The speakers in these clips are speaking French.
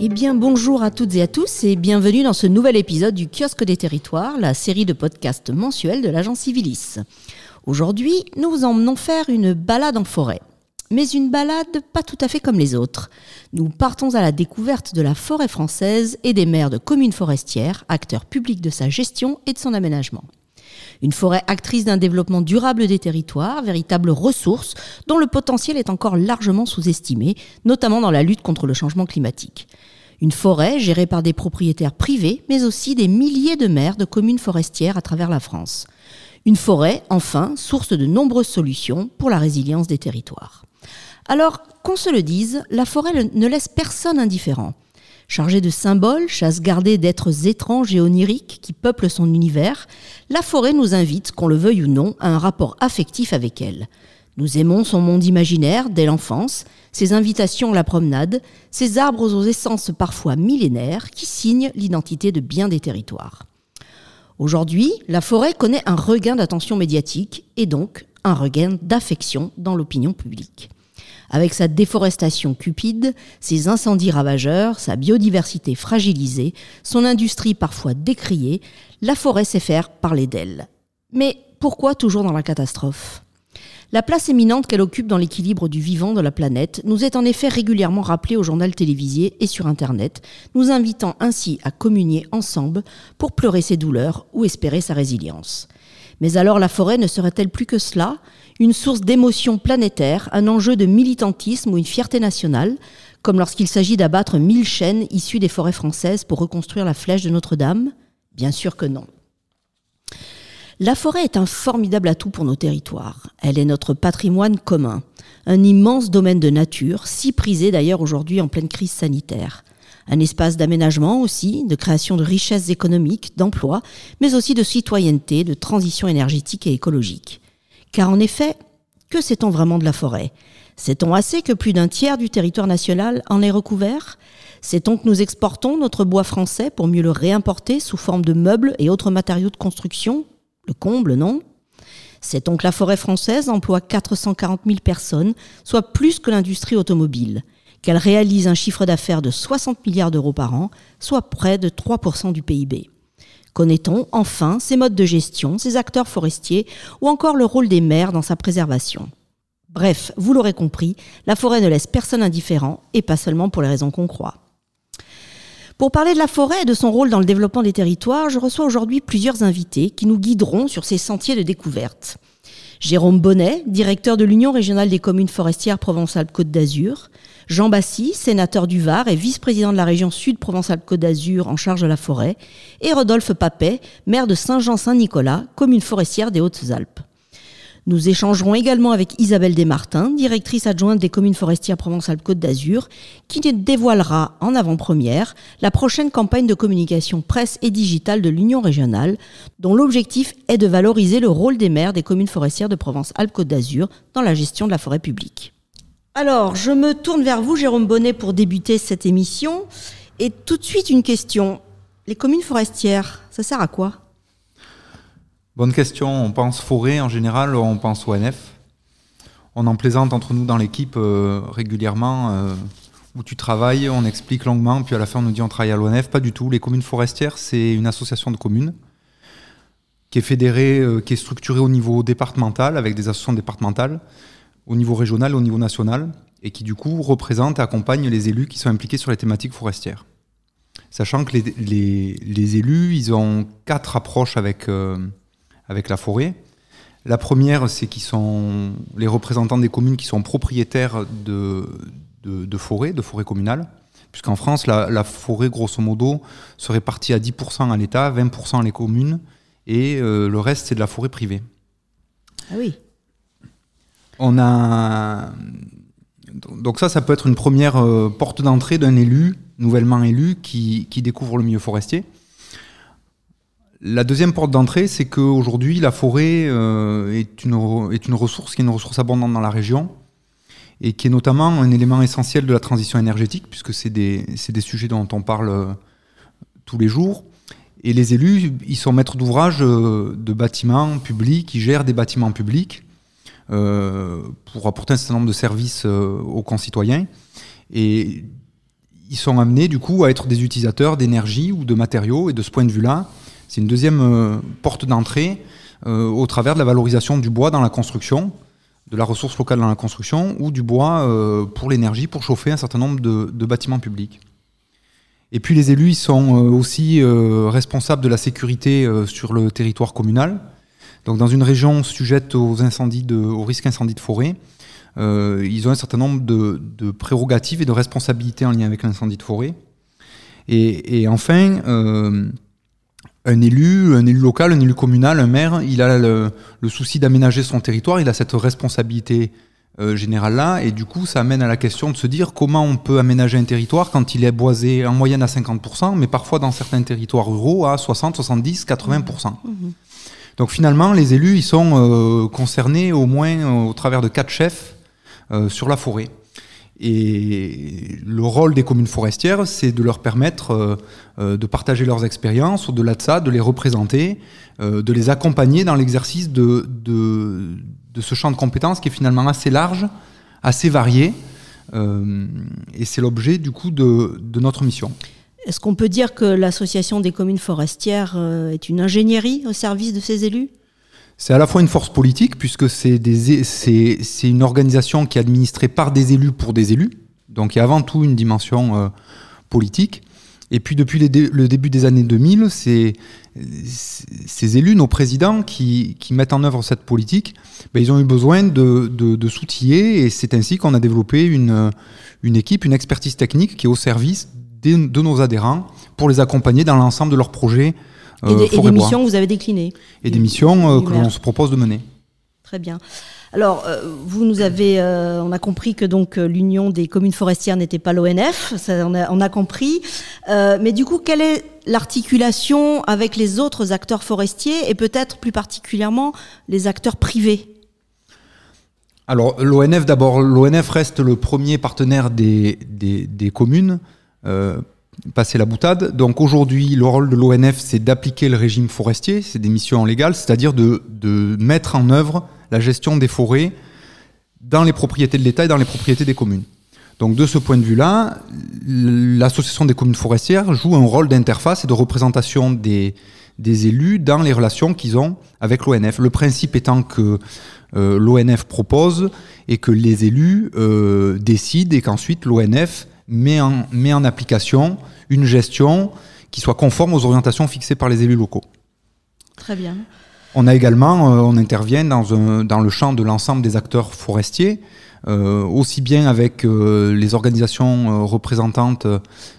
Eh bien, bonjour à toutes et à tous et bienvenue dans ce nouvel épisode du Kiosque des Territoires, la série de podcasts mensuels de l'agence Civilis. Aujourd'hui, nous vous emmenons faire une balade en forêt. Mais une balade pas tout à fait comme les autres. Nous partons à la découverte de la forêt française et des maires de communes forestières, acteurs publics de sa gestion et de son aménagement. Une forêt actrice d'un développement durable des territoires, véritable ressource dont le potentiel est encore largement sous-estimé, notamment dans la lutte contre le changement climatique. Une forêt gérée par des propriétaires privés, mais aussi des milliers de maires de communes forestières à travers la France. Une forêt, enfin, source de nombreuses solutions pour la résilience des territoires. Alors, qu'on se le dise, la forêt ne laisse personne indifférent. Chargée de symboles, chasse gardée d'êtres étranges et oniriques qui peuplent son univers, la forêt nous invite, qu'on le veuille ou non, à un rapport affectif avec elle. Nous aimons son monde imaginaire dès l'enfance, ses invitations à la promenade, ses arbres aux essences parfois millénaires qui signent l'identité de bien des territoires. Aujourd'hui, la forêt connaît un regain d'attention médiatique et donc un regain d'affection dans l'opinion publique. Avec sa déforestation cupide, ses incendies ravageurs, sa biodiversité fragilisée, son industrie parfois décriée, la forêt sait faire parler d'elle. Mais pourquoi toujours dans la catastrophe? La place éminente qu'elle occupe dans l'équilibre du vivant de la planète nous est en effet régulièrement rappelée au journal télévisé et sur Internet, nous invitant ainsi à communier ensemble pour pleurer ses douleurs ou espérer sa résilience. Mais alors la forêt ne serait-elle plus que cela? Une source d'émotion planétaire, un enjeu de militantisme ou une fierté nationale, comme lorsqu'il s'agit d'abattre mille chênes issus des forêts françaises pour reconstruire la flèche de Notre-Dame? Bien sûr que non. La forêt est un formidable atout pour nos territoires. Elle est notre patrimoine commun, un immense domaine de nature, si prisé d'ailleurs aujourd'hui en pleine crise sanitaire. Un espace d'aménagement aussi, de création de richesses économiques, d'emplois, mais aussi de citoyenneté, de transition énergétique et écologique. Car en effet, que sait-on vraiment de la forêt? Sait-on assez que plus d'un tiers du territoire national en est recouvert? Sait-on que nous exportons notre bois français pour mieux le réimporter sous forme de meubles et autres matériaux de construction? Le comble, non? Sait-on que la forêt française emploie 440 000 personnes, soit plus que l'industrie automobile? Qu'elle réalise un chiffre d'affaires de 60 milliards d'euros par an, soit près de 3% du PIB Connaît-on enfin ses modes de gestion, ses acteurs forestiers ou encore le rôle des maires dans sa préservation? Bref, vous l'aurez compris, la forêt ne laisse personne indifférent et pas seulement pour les raisons qu'on croit. Pour parler de la forêt et de son rôle dans le développement des territoires, je reçois aujourd'hui plusieurs invités qui nous guideront sur ces sentiers de découverte. Jérôme Bonnet, directeur de l'Union régionale des communes forestières Provence-Alpes-Côte d'Azur, Jean Bassy, sénateur du Var et vice-président de la région Sud Provence-Alpes-Côte d'Azur en charge de la forêt, et Rodolphe Papet, maire de Saint-Jean-Saint-Nicolas, commune forestière des Hautes-Alpes. Nous échangerons également avec Isabelle Desmartins, directrice adjointe des communes forestières Provence-Alpes-Côte d'Azur, qui dévoilera en avant-première la prochaine campagne de communication presse et digitale de l'Union régionale, dont l'objectif est de valoriser le rôle des maires des communes forestières de Provence-Alpes-Côte d'Azur dans la gestion de la forêt publique. Alors, je me tourne vers vous, Jérôme Bonnet, pour débuter cette émission. Et tout de suite, une question. Les communes forestières, ça sert à quoi? Bonne question. On pense forêt en général, on pense ONF. On en plaisante entre nous dans l'équipe euh, régulièrement. Euh, où tu travailles, on explique longuement, puis à la fin on nous dit on travaille à l'ONF. Pas du tout. Les communes forestières, c'est une association de communes qui est fédérée, euh, qui est structurée au niveau départemental avec des associations départementales, au niveau régional, au niveau national, et qui du coup représente et accompagne les élus qui sont impliqués sur les thématiques forestières. Sachant que les, les, élus, ils ont quatre approches avec avec la forêt. La première, c'est qu'ils sont les représentants des communes qui sont propriétaires de, de, forêts, de forêts communales. Puisqu'en France, la, forêt, grosso modo, serait partie à 10% à l'État, 20% à les communes, et euh, le reste, c'est de la forêt privée. Ah oui. On a. Donc, ça, ça peut être une première euh, porte d'entrée d'un élu nouvellement élus, qui, découvrent le milieu forestier. La deuxième porte d'entrée, c'est qu'aujourd'hui, la forêt euh, est, une, ressource qui est une ressource abondante dans la région et qui est notamment un élément essentiel de la transition énergétique, puisque c'est des, sujets dont on parle euh, tous les jours. Et les élus, ils sont maîtres d'ouvrage de bâtiments publics, ils gèrent des bâtiments publics pour apporter un certain nombre de services aux concitoyens. Et ils sont amenés, du coup, à être des utilisateurs d'énergie ou de matériaux. Et de ce point de vue-là, c'est une deuxième euh, porte d'entrée euh, au travers de la valorisation du bois dans la construction, de la ressource locale dans la construction, ou du bois euh, pour l'énergie, pour chauffer un certain nombre de, bâtiments publics. Et puis les élus ils sont aussi responsables de la sécurité sur le territoire communal. Donc dans une région sujette aux incendies de, au risque incendie de forêt, ils ont un certain nombre de, prérogatives et de responsabilités en lien avec l'incendie de forêt. Et, enfin, un élu, un élu local, un élu communal, un maire, il a le, souci d'aménager son territoire, il a cette responsabilité euh, générale-là, et du coup, ça amène à la question de se dire comment on peut aménager un territoire quand il est boisé en moyenne à 50%, mais parfois dans certains territoires ruraux à 60, 70, 80%. Donc finalement, les élus, ils sont euh, concernés au moins euh, au travers de quatre chefs sur la forêt. Et le rôle des communes forestières, c'est de leur permettre euh, euh, de partager leurs expériences, au-delà de ça, de les représenter, euh, de les accompagner dans l'exercice de, de, ce champ de compétences qui est finalement assez large, assez varié. et c'est l'objet du coup de, de notre mission. Est-ce qu'on peut dire que l'association des communes forestières est une ingénierie au service de ces élus? C'est à la fois une force politique, puisque c'est une organisation qui est administrée par des élus pour des élus. Donc il y a avant tout une dimension euh, politique. Et puis depuis le début des années 2000, c'est ces élus, nos présidents qui, mettent en œuvre cette politique, ben, ils ont eu besoin de, de, s'outiller et c'est ainsi qu'on a développé une, une équipe, une expertise technique qui est au service de nos adhérents pour les accompagner dans l'ensemble de leurs projets et, euh, des, missions que vous avez déclinées. Et des missions euh, que l'on se propose de mener. Très bien. Alors, euh, vous nous avez, on a compris que donc l'Union des communes forestières n'était pas l'ONF, on a, on a, compris. mais du coup, quelle est l'articulation avec les autres acteurs forestiers et peut-être plus particulièrement les acteurs privés? Alors, l'ONF, d'abord, l'ONF reste le premier partenaire des, des, des communes passer la boutade. Donc aujourd'hui, le rôle de l'ONF, c'est d'appliquer le régime forestier, c'est des missions légales, c'est-à-dire de, de, mettre en œuvre la gestion des forêts dans les propriétés de l'État et dans les propriétés des communes. Donc de ce point de vue-là, l'association des communes forestières joue un rôle d'interface et de représentation des, des élus dans les relations qu'ils ont avec l'ONF. Le principe étant que euh, l'ONF propose et que les élus euh, décident et qu'ensuite l'ONF met en, met en application une gestion qui soit conforme aux orientations fixées par les élus locaux. Très bien. On a également, euh, on intervient dans, un, dans, le champ de l'ensemble des acteurs forestiers, euh, aussi bien avec euh, les organisations représentantes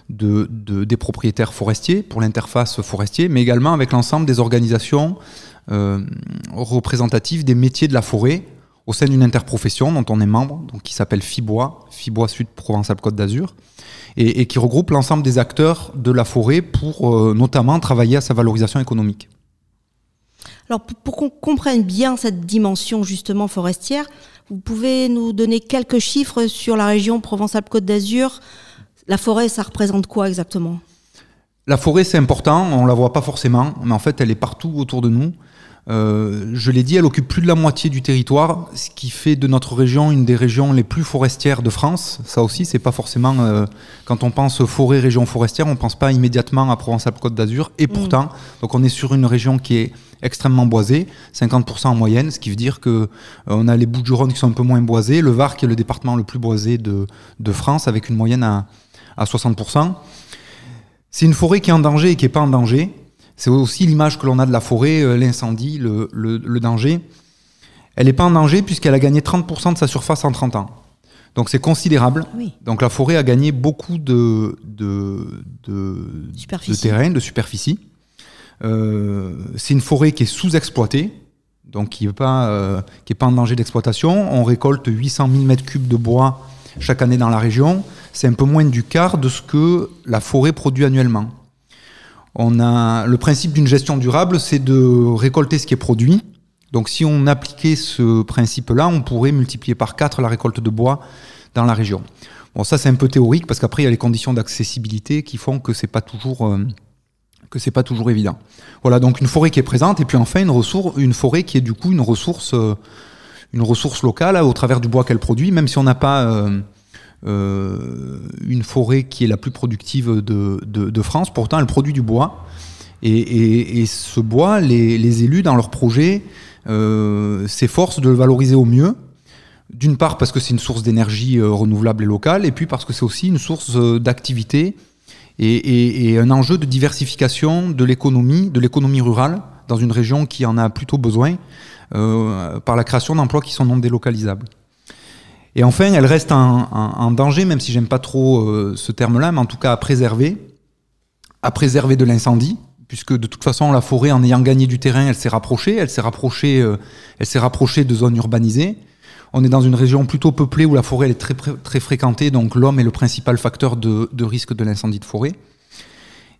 de, de, des propriétaires forestiers pour l'interface forestier, mais également avec l'ensemble des organisations représentatives des métiers de la forêt, au sein d'une interprofession dont on est membre, donc qui s'appelle FIBOIS, FIBOIS Sud Provence-Alpes-Côte d'Azur, et, qui regroupe l'ensemble des acteurs de la forêt pour euh, notamment travailler à sa valorisation économique. Alors pour, qu'on comprenne bien cette dimension justement forestière, vous pouvez nous donner quelques chiffres sur la région Provence-Alpes-Côte d'Azur. La forêt, ça représente quoi exactement? La forêt, c'est important, on la voit pas forcément, mais en fait, elle est partout autour de nous. Euh, je l'ai dit, elle occupe plus de la moitié du territoire, ce qui fait de notre région une des régions les plus forestières de France. Ça aussi, c'est pas forcément euh, quand on pense forêt, région forestière, on pense pas immédiatement à Provence-Alpes-Côte d'Azur. Et mm. pourtant, donc on est sur une région qui est extrêmement boisée, 50% en moyenne, ce qui veut dire que euh, on a les Bouches-du-Rhône qui sont un peu moins boisés, le Var qui est le département le plus boisé de, de France, avec une moyenne à, à 60%. C'est une forêt qui est en danger et qui est pas en danger. C'est aussi l'image que l'on a de la forêt, euh, l'incendie, le, danger. Elle n'est pas en danger puisqu'elle a gagné 30% de sa surface en 30 ans. Donc c'est considérable. Donc la forêt a gagné beaucoup de, de, de, terrain, de superficie. Euh, c'est une forêt qui est sous-exploitée, donc qui n'est pas, euh, pas en danger d'exploitation. On récolte 800 000 m3 de bois chaque année dans la région. c'est un peu moins du quart de ce que la forêt produit annuellement. On a le principe d'une gestion durable, c'est de récolter ce qui est produit. Donc si on appliquait ce principe-là, on pourrait multiplier par 4 la récolte de bois dans la région. Bon, ça c'est un peu théorique parce qu'après il y a les conditions d'accessibilité qui font que c'est pas toujours euh, que c'est pas toujours évident. Voilà, donc une forêt qui est présente et puis enfin une ressource, une forêt qui est du coup une ressource, euh, une ressource locale au travers du bois qu'elle produit, même si on n'a pas euh, une forêt qui est la plus productive de, France, pourtant elle produit du bois. Et, ce bois, les, élus dans leur projet s'efforcent de le valoriser au mieux. D'une part parce que c'est une source d'énergie renouvelable et locale, et puis parce que c'est aussi une source d'activité et, un enjeu de diversification de l'économie, de l'économie rurale, dans une région qui en a plutôt besoin, euh, par la création d'emplois qui sont non délocalisables. Et enfin, elle reste en danger, même si j'aime pas trop euh, ce terme-là, mais en tout cas à préserver, à préserver de l'incendie, puisque de toute façon la forêt, en ayant gagné du terrain, elle s'est rapprochée, elle s'est rapprochée, euh, elle s'est rapprochée de zones urbanisées. On est dans une région plutôt peuplée où la forêt est très, très fréquentée, donc l'homme est le principal facteur de, de risque de l'incendie de forêt.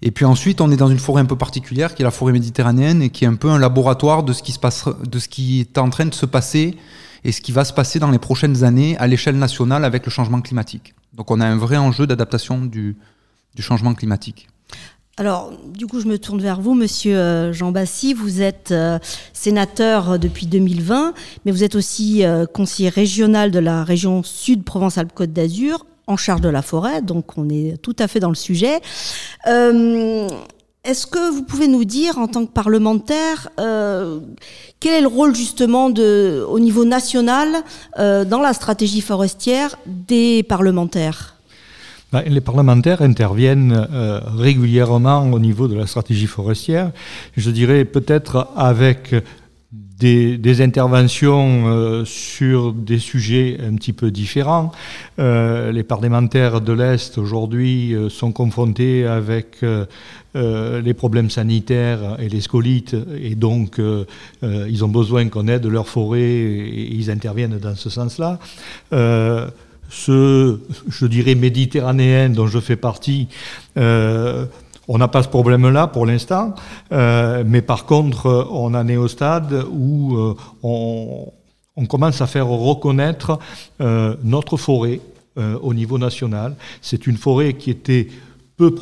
Et puis ensuite, on est dans une forêt un peu particulière, qui est la forêt méditerranéenne, et qui est un peu un laboratoire de ce qui, se passe, de ce qui est en train de se passer et ce qui va se passer dans les prochaines années à l'échelle nationale avec le changement climatique. Donc on a un vrai enjeu d'adaptation du, changement climatique. Alors, du coup, je me tourne vers vous, Monsieur euh, Jean Bassi. Vous êtes euh, sénateur depuis 2020, mais vous êtes aussi euh, conseiller régional de la région Sud Provence-Alpes-Côte d'Azur, en charge de la forêt. Donc, on est tout à fait dans le sujet. Euh, Est-ce que vous pouvez nous dire, en tant que parlementaire, euh, quel est le rôle justement au niveau national euh, dans la stratégie forestière des parlementaires? Les parlementaires interviennent euh, régulièrement au niveau de la stratégie forestière. Je dirais peut-être avec des, des interventions euh, sur des sujets un petit peu différents. Euh, les parlementaires de l'Est aujourd'hui euh, sont confrontés avec les problèmes sanitaires et les scolites, et donc ils ont besoin qu'on aide leur forêt et ils interviennent dans ce sens-là ce, je dirais, méditerranéen dont je fais partie, euh, on n'a pas ce problème-là pour l'instant, euh, mais par contre, on en est au stade où euh, on, commence à faire reconnaître euh, notre forêt euh, au niveau national. C'est une forêt qui était peu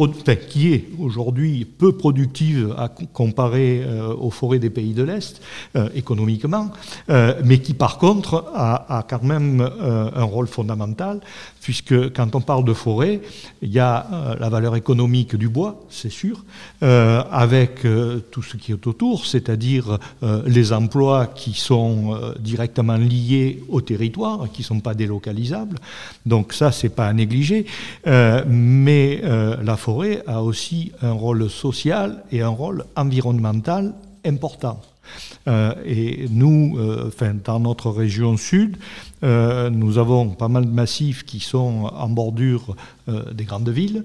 qui est aujourd'hui peu productive à comparer euh, aux forêts des pays de l'Est, euh, économiquement, euh, mais qui par contre a, a quand même euh, un rôle fondamental, puisque quand on parle de forêt, il y a la valeur économique du bois, c'est sûr, avec tout ce qui est autour, c'est-à-dire les emplois qui sont directement liés au territoire, qui ne sont pas délocalisables. Donc ça, c'est pas à négliger. mais la forêt a aussi un rôle social et un rôle environnemental important. Euh, et nous, euh, dans notre région sud, euh, nous avons pas mal de massifs qui sont en bordure des grandes villes.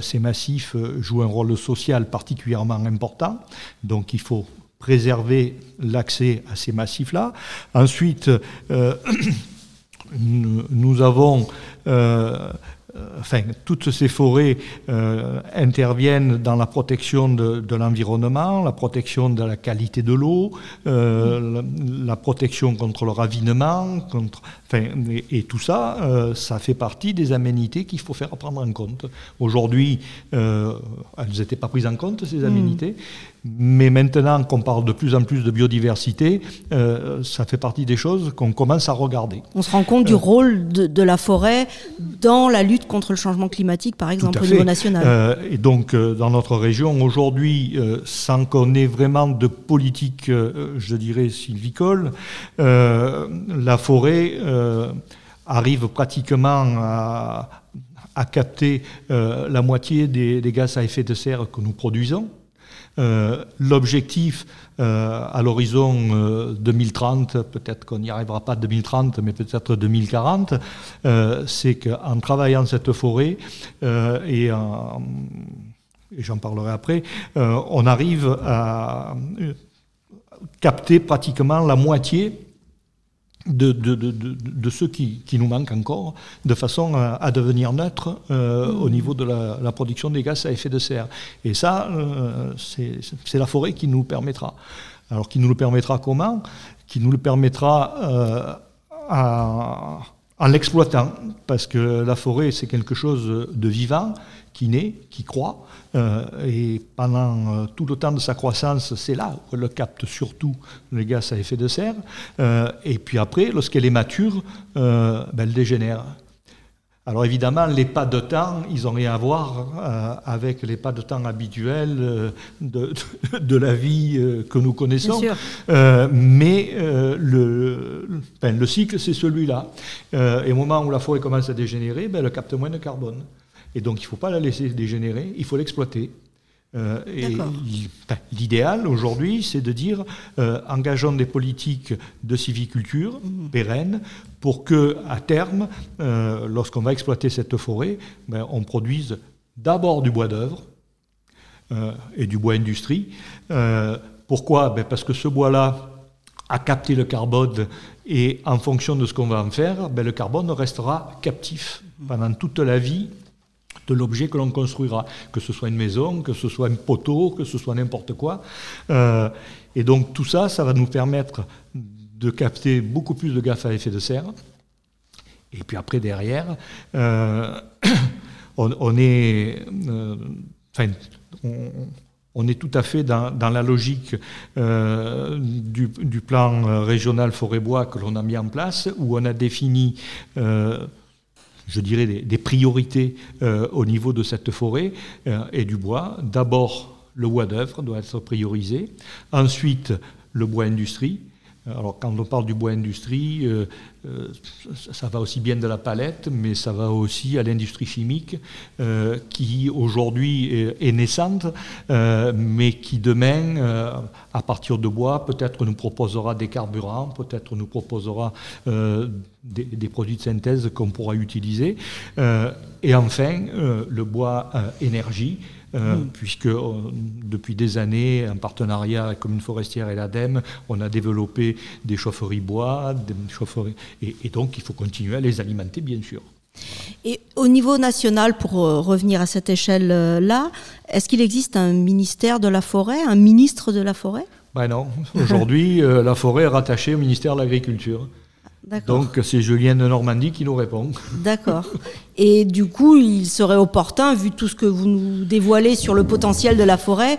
Ces massifs jouent un rôle social particulièrement important, donc il faut préserver l'accès à ces massifs-là. Ensuite, nous avons enfin, toutes ces forêts euh, interviennent dans la protection de, de l'environnement, la protection de la qualité de l'eau, euh, la, la, protection contre le ravinement, contre, enfin, et, et tout ça, euh, ça fait partie des aménités qu'il faut faire prendre en compte. Aujourd'hui, euh, elles n'étaient pas prises en compte, ces aménités. Mmh. Mais maintenant qu'on parle de plus en plus de biodiversité, euh, ça fait partie des choses qu'on commence à regarder. On se rend compte du rôle de, de, la forêt dans la lutte contre le changement climatique, par exemple, au niveau national. Et donc, dans notre région, aujourd'hui, sans qu'on ait vraiment de politique, je dirais, sylvicole, la forêt arrive pratiquement à, capter la moitié des, gaz à effet de serre que nous produisons. Euh, L'objectif euh, à l'horizon euh, 2030, peut-être qu'on n'y arrivera pas 2030, mais peut-être 2040, euh, c'est qu'en travaillant cette forêt euh, et en et j'en parlerai après, euh, on arrive à capter pratiquement la moitié de, de, de, de ceux qui, qui, nous manquent encore, de façon à, à devenir neutre euh, au niveau de la, la, production des gaz à effet de serre. Et ça, euh, c'est la forêt qui nous le permettra. Alors, qui nous le permettra comment? Qui nous le permettra euh, à, en l'exploitant, parce que la forêt, c'est quelque chose de vivant, qui naît, qui croît, euh, et pendant euh, tout le temps de sa croissance, c'est là où elle capte surtout les gaz à effet de serre, euh, et puis après, lorsqu'elle est mature, ben, elle dégénère. Alors évidemment, les pas de temps, ils n'ont rien à voir avec les pas de temps habituels de, de, la vie que nous connaissons. mais le, le, cycle, c'est celui-là. et au moment où la forêt commence à dégénérer, ben, elle capte moins de carbone. Et donc, il ne faut pas la laisser dégénérer, il faut l'exploiter. Euh, l'idéal aujourd'hui, c'est de dire euh, engageons des politiques de civiculture mmh. pérennes pour que, à terme, euh, lorsqu'on va exploiter cette forêt, ben, on produise d'abord du bois d'œuvre et du bois industrie. pourquoi? Ben, Parce que ce bois-là a capté le carbone et en fonction de ce qu'on va en faire, ben, le carbone restera captif pendant toute la vie de l'objet que l'on construira, que ce soit une maison, que ce soit un poteau, que ce soit n'importe quoi. Euh, et donc tout ça, ça va nous permettre de capter beaucoup plus de gaz à effet de serre. Et puis après, derrière, euh, on, est... Euh, on, est tout à fait dans, la logique du, du, plan régional forêt-bois que l'on a mis en place, où on a défini je dirais, des, priorités euh, au niveau de cette forêt euh, et du bois. D'abord, le bois d'œuvre doit être priorisé. Ensuite, le bois industrie. Alors quand on parle du bois industrie, euh, euh, ça va aussi bien de la palette, mais ça va aussi à l'industrie chimique euh, qui aujourd'hui est, naissante, mais qui demain, à partir de bois, peut-être nous proposera des carburants, peut-être nous proposera des, produits de synthèse qu'on pourra utiliser. et enfin, le bois énergie. Euh, mm. puisque euh, depuis des années, en partenariat avec la commune forestière et l'ADEME, on a développé des chaufferies bois, des chaufferies, et, donc il faut continuer à les alimenter, bien sûr. Et au niveau national, pour euh, revenir à cette échelle-là, est-ce qu'il existe un ministère de la forêt, un ministre de la forêt? Ben Non, aujourd'hui, la forêt est rattachée au ministère de l'Agriculture. Donc c'est Julien de Normandie qui nous répond. D'accord. Et du coup, il serait opportun, vu tout ce que vous nous dévoilez sur le potentiel de la forêt,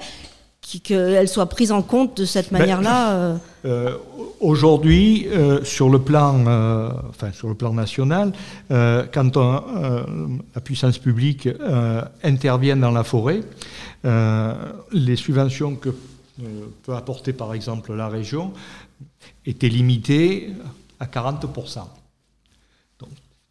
qu'elle soit prise en compte de cette ben, manière-là. Euh. Euh, aujourd'hui, euh, sur le plan, enfin sur le plan national, quand la puissance publique intervient dans la forêt, les subventions que peut apporter par exemple la région étaient limitées à 40%. Donc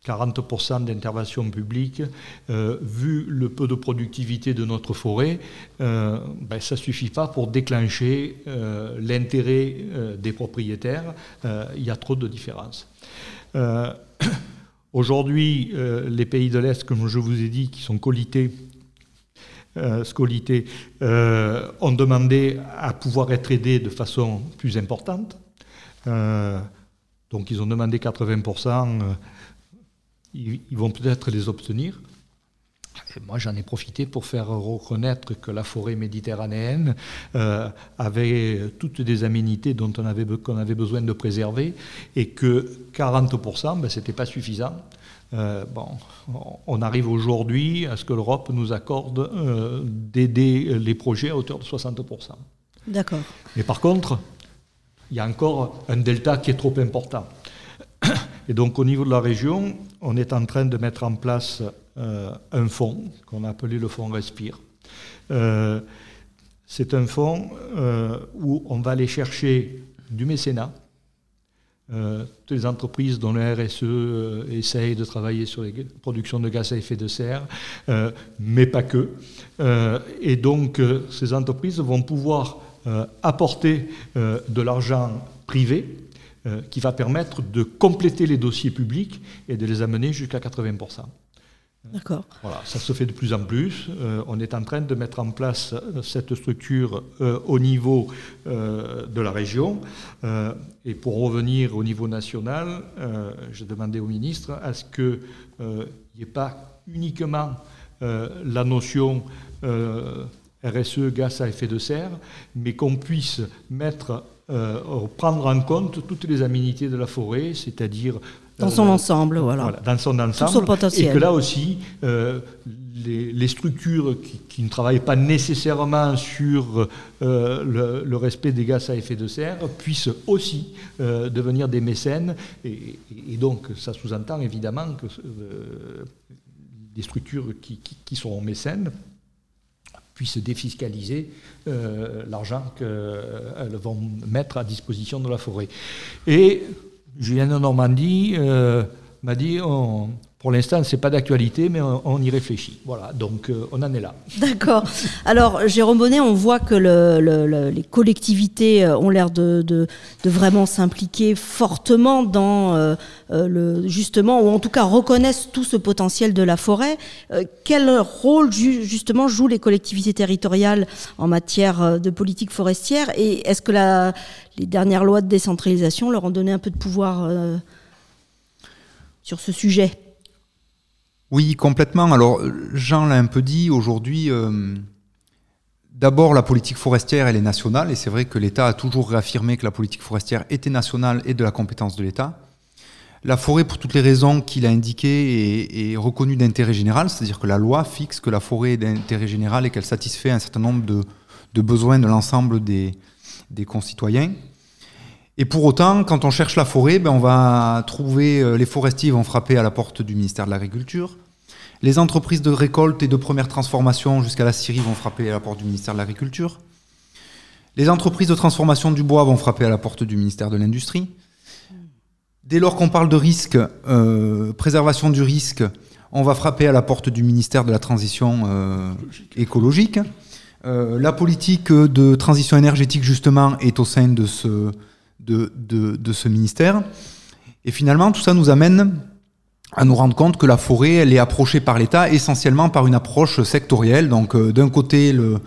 40% d'intervention publique, euh, vu le peu de productivité de notre forêt, euh, ben, ça ne suffit pas pour déclencher euh, l'intérêt des propriétaires. Il y a trop de différences. Aujourd'hui, les pays de l'Est, comme je vous ai dit, qui sont colités, scolités, ont demandé à pouvoir être aidés de façon plus importante. Donc ils ont demandé 80%, euh, ils, vont peut-être les obtenir. moi, j'en ai profité pour faire reconnaître que la forêt méditerranéenne euh, avait toutes des aménités dont on avait, qu'on avait besoin de préserver et que 40%, ben, ce n'était pas suffisant. Euh, bon, on arrive aujourd'hui à ce que l'Europe nous accorde d'aider les projets à hauteur de 60%. D'accord. Mais par contre, il y a encore un delta qui est trop important. Et donc au niveau de la région, on est en train de mettre en place euh, un fonds qu'on a appelé le fonds Respire. Euh, c'est un fonds euh, où on va aller chercher du mécénat. toutes les entreprises dont le RSE essaye de travailler sur les productions de gaz à effet de serre, mais pas que. et donc ces entreprises vont pouvoir apporter euh, de l'argent privé euh, qui va permettre de compléter les dossiers publics et de les amener jusqu'à 80%. D'accord. Voilà, ça se fait de plus en plus. Euh, on est en train de mettre en place euh, cette structure euh, au niveau de la région. et pour revenir au niveau national, je demandais au ministre à ce qu'il n'y ait pas uniquement la notion RSE, gaz à effet de serre, mais qu'on puisse mettre, prendre en compte toutes les aménités de la forêt, c'est-à-dire dans son ensemble, voilà. Dans son ensemble. son potentiel. Et que là aussi, euh, les, structures qui, ne travaillent pas nécessairement sur euh, le, respect des gaz à effet de serre puissent aussi euh, devenir des mécènes. Et, donc, ça sous-entend évidemment que des structures qui, qui, sont mécènes puissent défiscaliser l'argent qu'elles vont mettre à disposition de la forêt. Et Julien de Normandie euh, m'a dit pour l'instant, ce n'est pas d'actualité, mais on, y réfléchit. Voilà, donc euh, on en est là. D'accord. Alors, Jérôme Bonnet, on voit que les collectivités euh, ont l'air de, vraiment s'impliquer fortement dans le, justement, ou en tout cas reconnaissent tout ce potentiel de la forêt. quel rôle, justement, jouent les collectivités territoriales en matière de politique forestière? Et est-ce que les dernières lois de décentralisation leur ont donné un peu de pouvoir sur ce sujet? Oui, complètement. Alors, Jean l'a un peu dit, aujourd'hui, euh, d'abord, la politique forestière, elle est nationale, et c'est vrai que l'État a toujours réaffirmé que la politique forestière était nationale et de la compétence de l'État. La forêt, pour toutes les raisons qu'il a indiquées, est, reconnue d'intérêt général, c'est-à-dire que la loi fixe que la forêt est d'intérêt général et qu'elle satisfait un certain nombre de, besoins de l'ensemble des concitoyens. Et pour autant, quand on cherche la forêt, ben on va trouver euh, les forestiers vont frapper à la porte du ministère de l'Agriculture. Les entreprises de récolte et de première transformation jusqu'à la scierie vont frapper à la porte du ministère de l'Agriculture. Les entreprises de transformation du bois vont frapper à la porte du ministère de l'Industrie. Dès lors qu'on parle de risque, euh, préservation du risque, on va frapper à la porte du ministère de la Transition euh, écologique. la politique de transition énergétique, justement, est au sein de ce, de, ce ministère. Et finalement, tout ça nous amène à nous rendre compte que la forêt, elle est approchée par l'État essentiellement par une approche sectorielle. Donc, euh, d'un côté, le,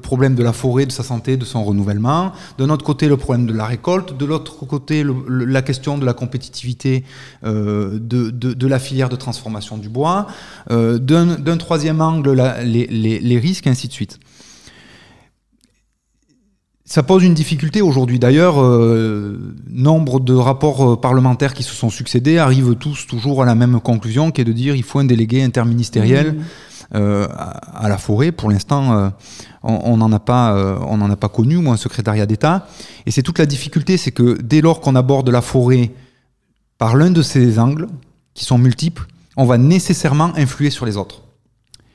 problème de la forêt, de sa santé, de son renouvellement. D'un autre côté, le problème de la récolte. De l'autre côté, la question de la compétitivité euh, de, la filière de transformation du bois. Euh, d'un troisième angle, les, les, risques, ainsi de suite. Ça pose une difficulté aujourd'hui. D'ailleurs, euh, nombre de rapports euh, parlementaires qui se sont succédés arrivent tous toujours à la même conclusion, qui est de dire qu'il faut un délégué interministériel mmh. euh, à, la forêt. Pour l'instant, on n'en a pas, on n'en a pas connu, ou un secrétariat d'État. Et c'est toute la difficulté, c'est que dès lors qu'on aborde la forêt par l'un de ces angles, qui sont multiples, on va nécessairement influer sur les autres.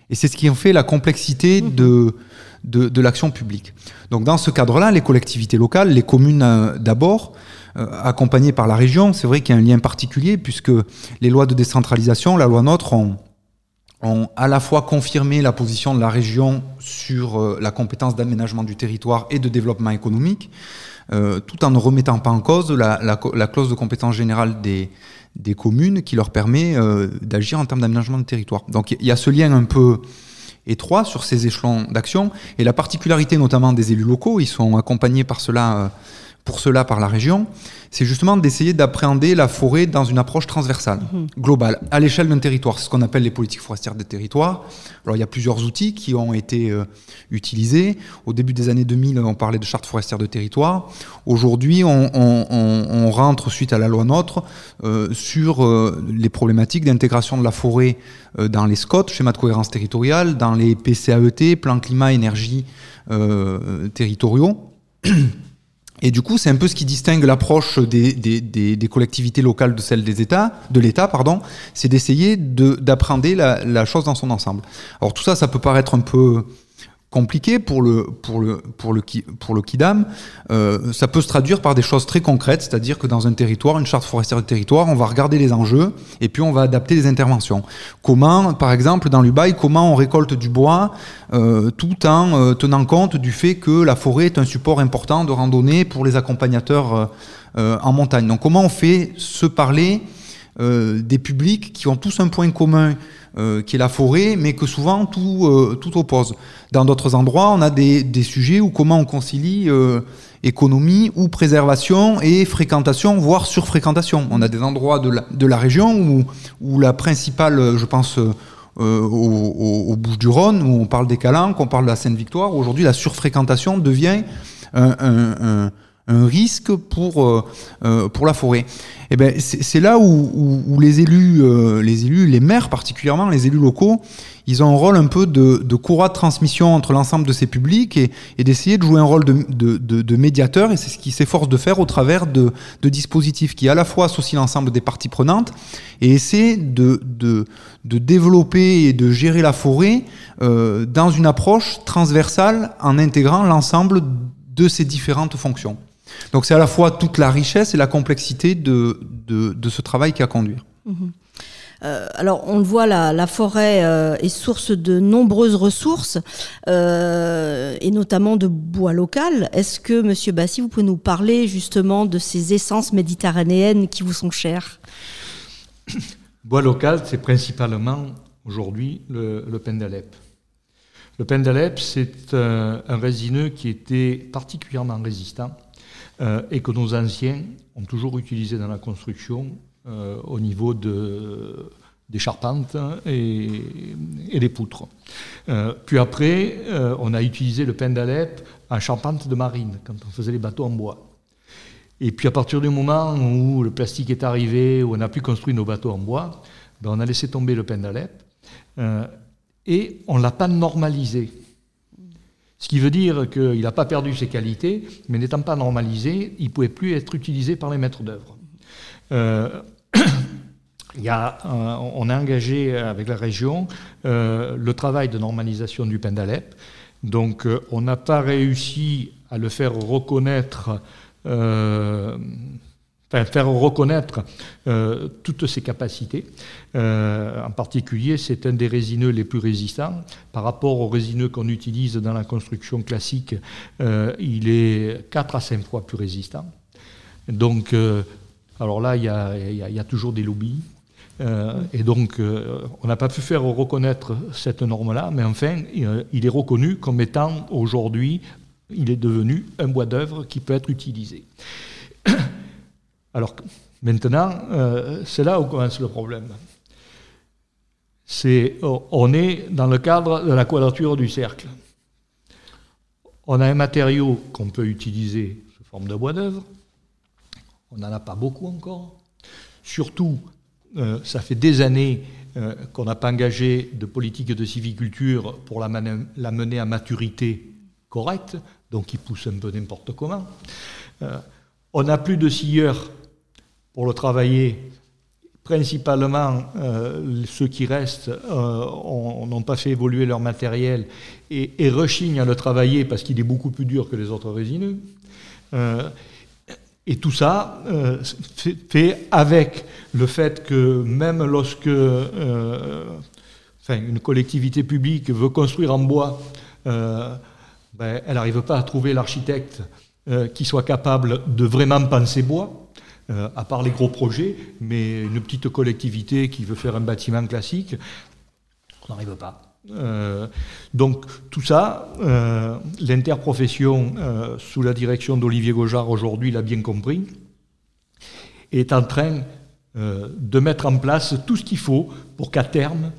Et c'est ce qui en fait la complexité mmh. de de, l'action publique. Donc dans ce cadre-là, les collectivités locales, les communes euh, d'abord, euh, accompagnées par la région, c'est vrai qu'il y a un lien particulier puisque les lois de décentralisation, la loi NOTRe, ont, ont à la fois confirmé la position de la région sur euh, la compétence d'aménagement du territoire et de développement économique, tout en ne remettant pas en cause la, clause de compétence générale des, des communes qui leur permet d'agir en termes d'aménagement du territoire. Donc il y a ce lien un peu étroit sur ces échelons d'action. Et la particularité notamment des élus locaux, ils sont accompagnés euh, pour cela par la région, c'est justement d'essayer d'appréhender la forêt dans une approche transversale, mhm. globale, à l'échelle d'un territoire. C'est ce qu'on appelle les politiques forestières des territoires. Alors il y a plusieurs outils qui ont été euh, utilisés. Au début des années 2000, on parlait de charte forestière de territoire. Aujourd'hui, on, rentre suite à la loi NOTRe euh, sur euh, les problématiques d'intégration de la forêt dans les SCOT, schéma de cohérence territoriale, dans les PCAET, plans climat énergie territoriaux. Et du coup, c'est un peu ce qui distingue l'approche des, des, des, collectivités locales de celle des États, de l'État, pardon, c'est d'essayer d'appréhender la, la, chose dans son ensemble. Alors tout ça, ça peut paraître un peu compliqué pour le, pour le, pour le, pour le KIDAM, euh, ça peut se traduire par des choses très concrètes, c'est-à-dire que dans un territoire, une charte forestière de territoire, on va regarder les enjeux et puis on va adapter les interventions. Comment, par exemple, dans l'UBAI, comment on récolte du bois euh, tout en euh, tenant compte du fait que la forêt est un support important de randonnée pour les accompagnateurs en montagne. Donc comment on fait se parler des publics qui ont tous un point commun qui est la forêt, mais que souvent tout, tout oppose. Dans d'autres endroits, on a des, des, sujets où comment on concilie économie ou préservation et fréquentation, voire surfréquentation. On a des endroits de la, de la région où, où la principale, je pense, euh, au, Bouches du Rhône, où on parle des Calanques, on parle de la Seine-Victoire. Aujourd'hui, la surfréquentation devient un, risque pour, euh, euh, pour la forêt. Et eh ben, c'est là où, les élus, les élus, les maires particulièrement, les élus locaux, ils ont un rôle un peu de, de courroie de transmission entre l'ensemble de ces publics et, d'essayer de jouer un rôle de, de, médiateur. Et c'est ce qu'ils s'efforcent de faire au travers de, dispositifs qui à la fois associent l'ensemble des parties prenantes et essaient de, développer et de gérer la forêt euh, dans une approche transversale en intégrant l'ensemble de ces différentes fonctions. Donc c'est à la fois toute la richesse et la complexité de, ce travail qui a conduire. Mmh euh, alors, on le voit, la, forêt euh, est source de nombreuses ressources, euh, et notamment de bois local. Est-ce que, Monsieur Bassi, vous pouvez nous parler justement de ces essences méditerranéennes qui vous sont chères? Bois local, c'est principalement aujourd'hui le, le pendalep. Le pendalep, c'est un, résineux qui était particulièrement résistant et que nos anciens ont toujours utilisé dans la construction euh, au niveau de, des charpentes et, des poutres. Euh, puis après, euh, on a utilisé le pain d'Alep en charpente de marine, quand on faisait les bateaux en bois. Et puis à partir du moment où le plastique est arrivé, où on a pu construire nos bateaux en bois, ben on a laissé tomber le pain d'Alep et on ne l'a pas normalisé. Ce qui veut dire qu'il n'a pas perdu ses qualités, mais n'étant pas normalisé, il ne pouvait plus être utilisé par les maîtres d'œuvre. A, on a engagé avec la région euh, le travail de normalisation du Pendalep. Donc, euh, on n'a pas réussi à le faire reconnaître, euh, enfin, faire reconnaître toutes ses capacités. en particulier, c'est un des résineux les plus résistants. Par rapport aux résineux qu'on utilise dans la construction classique, il est 4 à 5 fois plus résistant. Donc, alors là, il y a, toujours des lobbies. Euh, et donc, euh, on n'a pas pu faire reconnaître cette norme-là, mais enfin, il est reconnu comme étant aujourd'hui, il est devenu un bois d'œuvre qui peut être utilisé. Alors, maintenant, euh, c'est là où commence le problème. C'est, on est dans le cadre de la quadrature du cercle. On a un matériau qu'on peut utiliser sous forme de bois d'œuvre, on n'en a pas beaucoup encore. Surtout, euh, ça fait des années euh, qu'on n'a pas engagé de politique de civiculture pour la, mener à maturité correcte, donc il pousse un peu n'importe comment. On n'a plus de scieurs pour le travailler. Principalement, ceux qui restent n'ont pas fait évoluer leur matériel et, rechignent à le travailler parce qu'il est beaucoup plus dur que les autres résineux. Et tout ça euh, fait avec le fait que même lorsque euh, une collectivité publique veut construire en bois, euh, ben, elle n'arrive pas à trouver l'architecte qui soit capable de vraiment penser bois, à part les gros projets, mais une petite collectivité qui veut faire un bâtiment classique, on n'arrive pas. Euh, donc tout ça, euh, l'interprofession euh, sous la direction d'Olivier Gojard aujourd'hui l'a bien compris, est en train de mettre en place tout ce qu'il faut pour qu'à terme,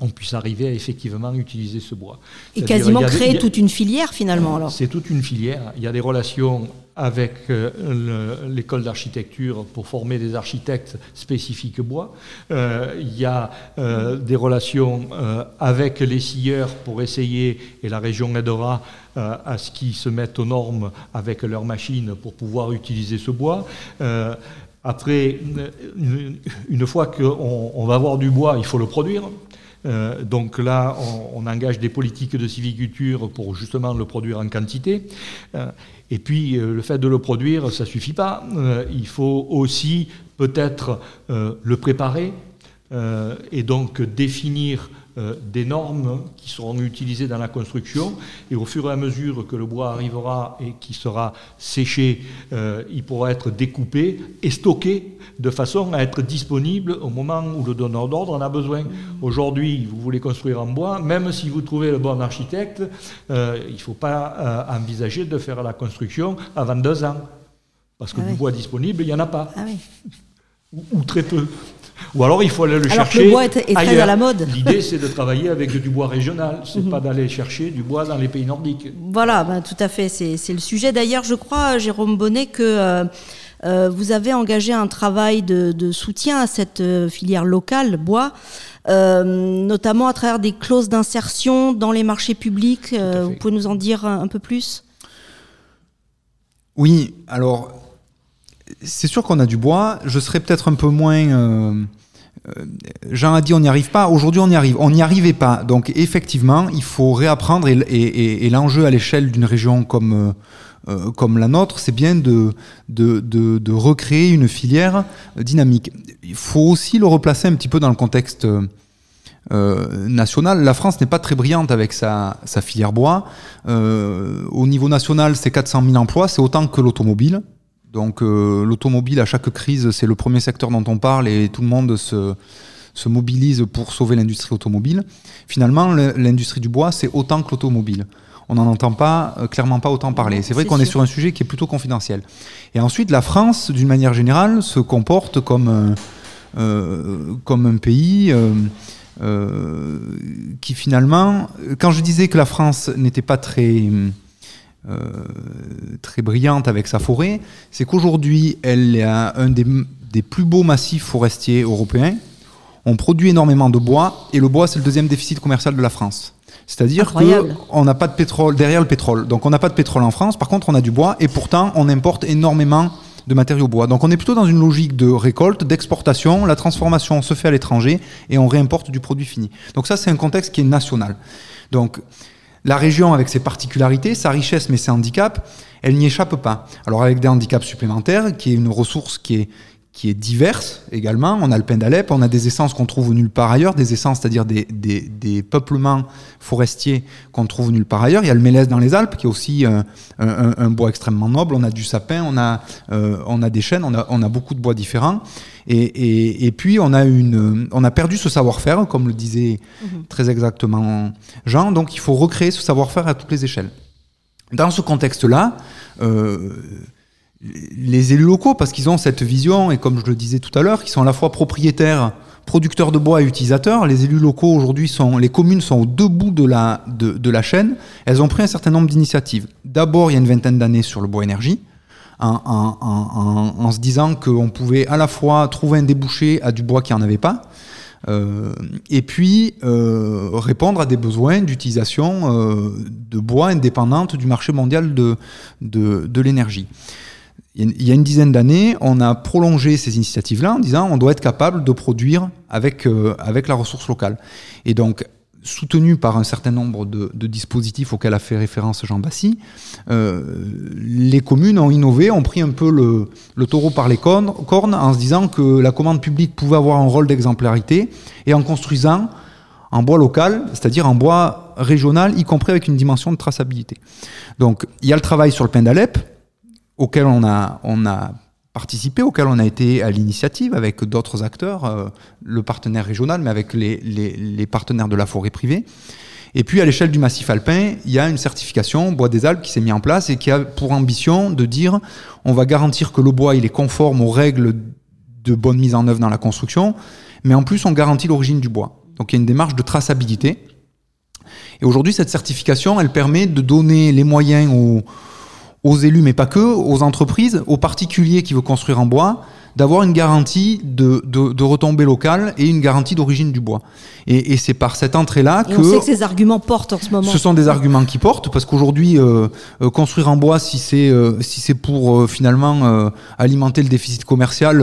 on puisse arriver à effectivement utiliser ce bois. Et quasiment créer toute une filière finalement alors. C'est toute une filière. Il y a des relations avec euh, l'école d'architecture pour former des architectes spécifiques bois. Euh, il y a euh, des relations avec les scieurs pour essayer, et la région aidera à ce qu'ils se mettent aux normes avec leurs machines pour pouvoir utiliser ce bois. après, une, fois qu'on va avoir du bois, il faut le produire. Euh, donc là, on, engage des politiques de civiculture pour justement le produire en quantité. Euh, et puis, euh, le fait de le produire, ça ne suffit pas. il faut aussi peut-être le préparer. et donc définir euh, des normes qui seront utilisées dans la construction. Et au fur et à mesure que le bois arrivera et qui sera séché, euh, il pourra être découpé et stocké de façon à être disponible au moment où le donneur d'ordre en a besoin. Aujourd'hui, vous voulez construire en bois, même si vous trouvez le bon architecte, euh, il ne faut pas envisager de faire la construction avant deux ans. Parce que Ah du bois disponible, il n'y en a pas, Ah oui. ou, ou très peu. Ou alors il faut aller le Alors que chercher. le bois est- est très à la mode. L'idée, c'est de travailler avec du bois régional, c'est Mhm. pas d'aller chercher du bois dans les pays nordiques. Voilà, ben, tout à fait, c'est le sujet. D'ailleurs, je crois, Jérôme Bonnet, que euh, euh, vous avez engagé un travail de, de soutien à cette euh, filière locale bois, euh, notamment à travers des clauses d'insertion dans les marchés publics. Euh, vous pouvez nous en dire un, un peu plus? Oui, alors c'est sûr qu'on a du bois. Je serais peut-être un peu moins. euh, euh, Jean a dit on n'y arrive pas. Aujourd'hui, on y arrive. On n'y arrivait pas. Donc effectivement, il faut réapprendre. Et, l'enjeu à l'échelle d'une région comme euh, comme la nôtre, c'est bien de, de, de, recréer une filière dynamique. Il faut aussi le replacer un petit peu dans le contexte. national. La France n'est pas très brillante avec sa, sa filière bois. Au niveau national, c'est 400 000 emplois, c'est autant que l'automobile. Donc euh, l'automobile, à chaque crise, c'est le premier secteur dont on parle et tout le monde se, se mobilise pour sauver l'industrie automobile. Finalement, le- l'industrie du bois, c'est autant que l'automobile. On n'en entend pas, euh, clairement pas autant parler. C'est vrai qu'on est sur un sujet qui est plutôt confidentiel. Et ensuite, la France, d'une manière générale, se comporte comme, euh, comme un pays qui finalement, quand je disais que la France n'était pas très, euh, très brillante avec sa forêt, c'est qu'aujourd'hui, elle a un des, des plus beaux massifs forestiers européens. On produit énormément de bois et le bois, c'est le deuxième déficit commercial de la France. C'est-à-dire qu'on n'a pas de pétrole derrière le pétrole. Donc on n'a pas de pétrole en France, par contre on a du bois et pourtant on importe énormément de matériaux bois. Donc on est plutôt dans une logique de récolte, d'exportation, la transformation se fait à l'étranger et on réimporte du produit fini. Donc ça c'est un contexte qui est national. Donc la région avec ses particularités, sa richesse mais ses handicaps, elle n'y échappe pas. Alors avec des handicaps supplémentaires, qui est une ressource qui est qui est diverse également. On a le pin d'Alep, on a des essences qu'on trouve nulle part ailleurs, des essences, c'est-à-dire des, des, des peuplements forestiers qu'on trouve nulle part ailleurs. Il y a le mélèze dans les Alpes, qui est aussi euh, un, un- un bois extrêmement noble. On a du sapin, on a, euh, on a des chênes, on a, on a beaucoup de bois différents. Et, et, et puis, on a, une, on a perdu ce savoir-faire, comme le disait très exactement Jean. Donc, il faut recréer ce savoir-faire à toutes les échelles. Dans ce contexte-là, euh, les élus locaux, parce qu'ils ont cette vision, et comme je le disais tout à l'heure, qui sont à la fois propriétaires, producteurs de bois et utilisateurs, les élus locaux aujourd'hui sont, les communes sont au deux bouts de la, de, de la chaîne. Elles ont pris un certain nombre d'initiatives. D'abord, il y a une vingtaine d'années sur le bois énergie, en se disant qu'on pouvait à la fois trouver un débouché à du bois qui n'en avait pas, euh, et puis euh, répondre à des besoins d'utilisation euh, de bois indépendante du marché mondial de, de, de l'énergie. Il y a- une dizaine d'années, on a prolongé ces initiatives-là en disant on doit être capable de produire avec, euh, avec la ressource locale. Et donc, soutenu par un certain nombre de, de dispositifs auxquels a fait référence Jean Bassi, euh, les communes ont innové, ont pris un peu le, le taureau par les cornes, cornes en se disant que la commande publique pouvait avoir un rôle d'exemplarité et en construisant en bois local, c'est-à-dire en bois régional, y compris avec une dimension de traçabilité. Donc il y a le travail sur le pain d'Alep, auquel on a, on a participé, auquel on a été à l'initiative avec d'autres acteurs, euh, le partenaire régional, mais avec les, les- les partenaires de la forêt privée. Et puis à l'échelle du massif alpin, il y a une certification Bois des Alpes qui s'est mise en place et qui a pour ambition de dire on va garantir que le bois il est conforme aux règles de bonne mise en œuvre dans la construction, mais en plus on garantit l'origine du bois. Donc il y a une démarche de traçabilité. Et aujourd'hui, cette certification, elle permet de donner les moyens aux, aux élus, mais pas que, aux entreprises, aux particuliers qui veulent construire en bois, d'avoir une garantie de, de, de retombée locale et une garantie d'origine du bois. Et, et c'est par cette entrée-là que... on sait que ces arguments portent en ce moment. Ce sont des arguments qui portent parce qu'aujourd'hui, euh, euh, construire en bois, si c'est euh, si c'est pour finalement alimenter le déficit commercial,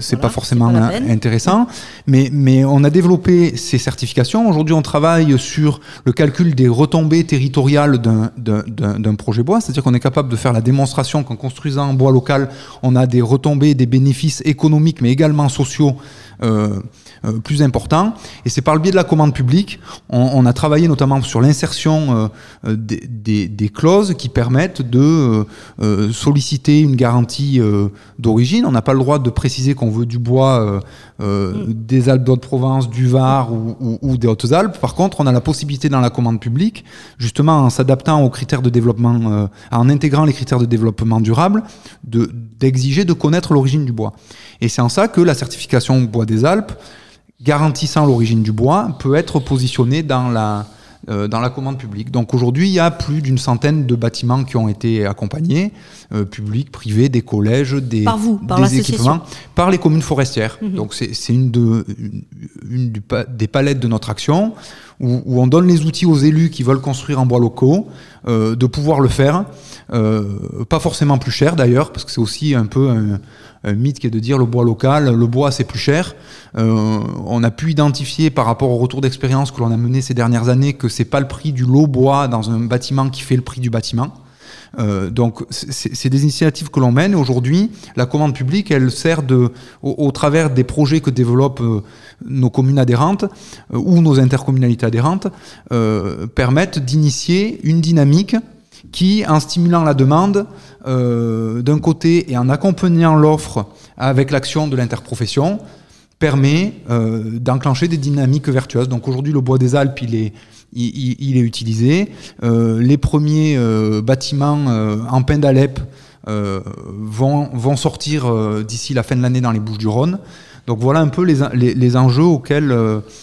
c'est Voilà, pas forcément pas intéressant. Mais mais on a développé ces certifications. Aujourd'hui, on travaille sur le calcul des retombées territoriales d'un projet bois, c'est-à-dire qu'on est capable de faire la démonstration qu'en construisant en bois local, on a des retombées, des bénéfices bénéfices économiques, mais également sociaux euh, euh, plus important. Et c'est par le biais de la commande publique, on, on a travaillé notamment sur l'insertion euh, des, des, des, clauses qui permettent de solliciter une garantie d'origine. On n'a pas le droit de préciser qu'on veut du bois mm. des Alpes d'Haute-Provence, du Var ou, ou, ou, des Hautes-Alpes. Par contre, on a la possibilité dans la commande publique, justement en s'adaptant aux critères de développement, en intégrant les critères de développement durable, d'exiger de, de connaître l'origine du bois. Et c'est en ça que la certification bois des Alpes, garantissant l'origine du bois, peut être positionnée dans la, euh, dans la commande publique. Donc aujourd'hui, il y a plus d'une centaine de bâtiments qui ont été accompagnés, euh, publics, privés, des collèges, des, par vous, par des équipements, par les communes forestières. Mmh. Donc c'est une, de, une, une, des palettes de notre action où, où, on donne les outils aux élus qui veulent construire en bois locaux euh, de pouvoir le faire. Euh, pas forcément plus cher d'ailleurs, parce que c'est aussi un peu un, mythe qui est de dire le bois local, le bois c'est plus cher. Euh, on a pu identifier par rapport au retour d'expérience que l'on a mené ces dernières années que c'est pas le prix du lot bois dans un bâtiment qui fait le prix du bâtiment. Euh, donc c'est des initiatives que l'on mène. Aujourd'hui, la commande publique, elle sert de, au, travers des projets que développent euh, nos communes adhérentes ou nos intercommunalités adhérentes, permettent d'initier une dynamique qui, en stimulant la demande euh, d'un côté et en accompagnant l'offre avec l'action de l'interprofession, permet euh, d'enclencher des dynamiques vertueuses. Donc aujourd'hui, le bois des Alpes, il est, il, il est utilisé. Euh, les premiers bâtiments en pain d'Alep vont, vont sortir d'ici la fin de l'année dans les Bouches du Rhône. Donc voilà un peu les, les, les enjeux auxquels,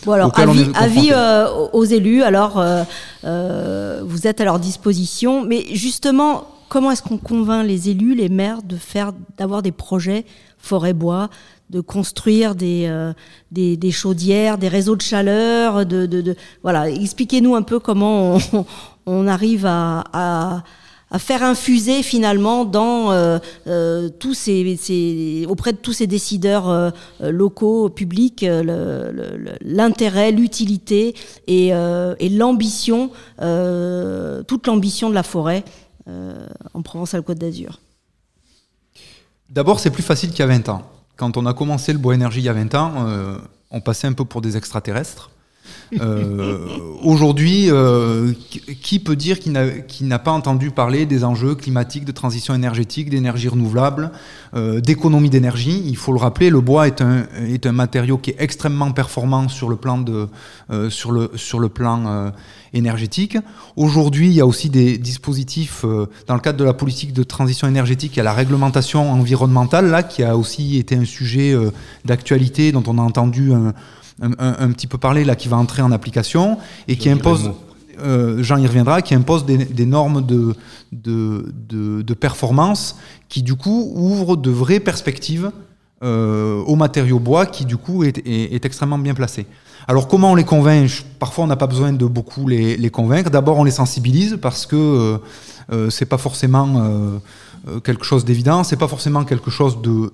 bon alors, auxquels avis, on est avis euh, aux élus, alors euh, euh, vous êtes à leur disposition, mais justement, comment est-ce qu'on convainc les élus, les maires, de faire, d'avoir des projets forêt-bois, de construire des, euh, des, des, chaudières, des réseaux de chaleur, de, de, de voilà, expliquez-nous un peu comment on, on arrive à, à à faire infuser finalement euh, euh, auprès de tous ces décideurs euh, locaux, publics, l'intérêt, l'utilité et, et l'ambition, toute l'ambition de la forêt en Provence-Alpes-Côte d'Azur. D'abord, c'est plus facile qu'il y a 20 ans. Quand on a commencé le bois énergie il y a 20 ans, on passait un peu pour des extraterrestres. Euh, Aujourd'hui, euh, qui peut dire qu'il n'a pas entendu parler des enjeux climatiques, de transition énergétique, d'énergie renouvelable, euh, d'économie d'énergie? Il faut le rappeler, le bois est un, est un matériau qui est extrêmement performant sur le plan, de, euh, sur le, sur le plan euh, énergétique. Aujourd'hui, il y a aussi des dispositifs euh, dans le cadre de la politique de transition énergétique, il y a la réglementation environnementale là qui a aussi été un sujet d'actualité dont on a entendu un, un, un, un, petit peu parler là qui va entrer en application et qui impose euh, Jean y reviendra, qui impose des, des normes de, de, de, de, performance qui du coup ouvrent de vraies perspectives euh, aux matériaux bois qui du coup est, est, est, extrêmement bien placé. Alors comment on les convainc? Parfois on n'a pas besoin de beaucoup les, les convaincre. D'abord on les sensibilise parce que euh, euh c'est pas forcément euh, quelque chose d'évident, c'est pas forcément quelque chose de,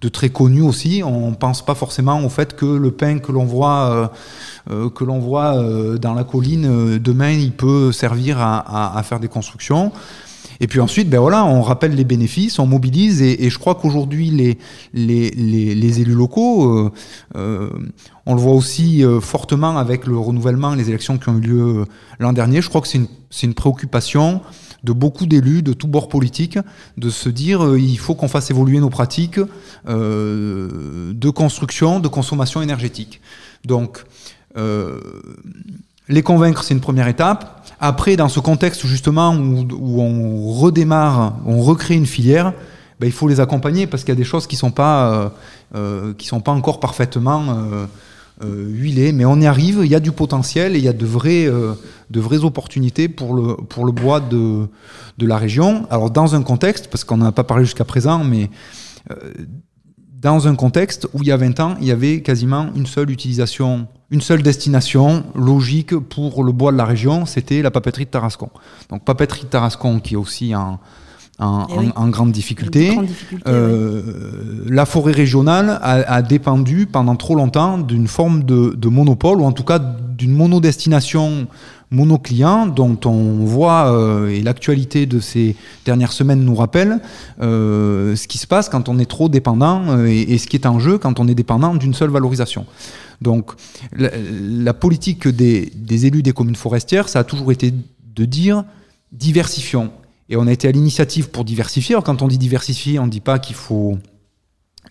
de, très connu aussi. On pense pas forcément au fait que le pain que l'on voit, euh, que l'on voit euh, dans la colline, demain il peut servir à, à, faire des constructions. Et puis ensuite, ben voilà, on rappelle les bénéfices, on mobilise, et, je crois qu'aujourd'hui, les, les, les, élus locaux, euh, euh, on le voit aussi euh, fortement avec le renouvellement, les élections qui ont eu lieu l'an dernier. Je crois que c'est une, une préoccupation de beaucoup d'élus de tous bords politiques de se dire euh, il faut qu'on fasse évoluer nos pratiques euh, de construction, de consommation énergétique. Donc, euh, les convaincre, c'est une première étape. Après, dans ce contexte justement où, on redémarre, on recrée une filière, ben, il faut les accompagner parce qu'il y a des choses qui qui sont pas encore parfaitement euh, huilées, mais on y arrive. Il y a du potentiel et il y a de vraies, euh, de vraies opportunités pour le, pour le bois de, de la région. Alors dans un contexte, parce qu'on n'en a pas parlé jusqu'à présent, mais euh, dans un contexte où il y a 20 ans, il y avait quasiment une seule utilisation, une seule destination logique pour le bois de la région, c'était la papeterie de Tarascon. Donc papeterie de Tarascon qui est aussi en, en, Eh oui. en- en grande difficulté. Grande. Euh, La forêt régionale a, a dépendu pendant trop longtemps d'une forme de, de monopole, ou en tout cas d'une monodestination monoclient dont on voit, euh, et l'actualité de ces dernières semaines nous rappelle, euh, ce qui se passe quand on est trop dépendant et, et ce qui est en jeu quand on est dépendant d'une seule valorisation. Donc la, la politique des, des élus des communes forestières, ça a toujours été de dire diversifions. Et on a été à l'initiative pour diversifier. Quand on dit diversifier, on ne dit pas qu'il faut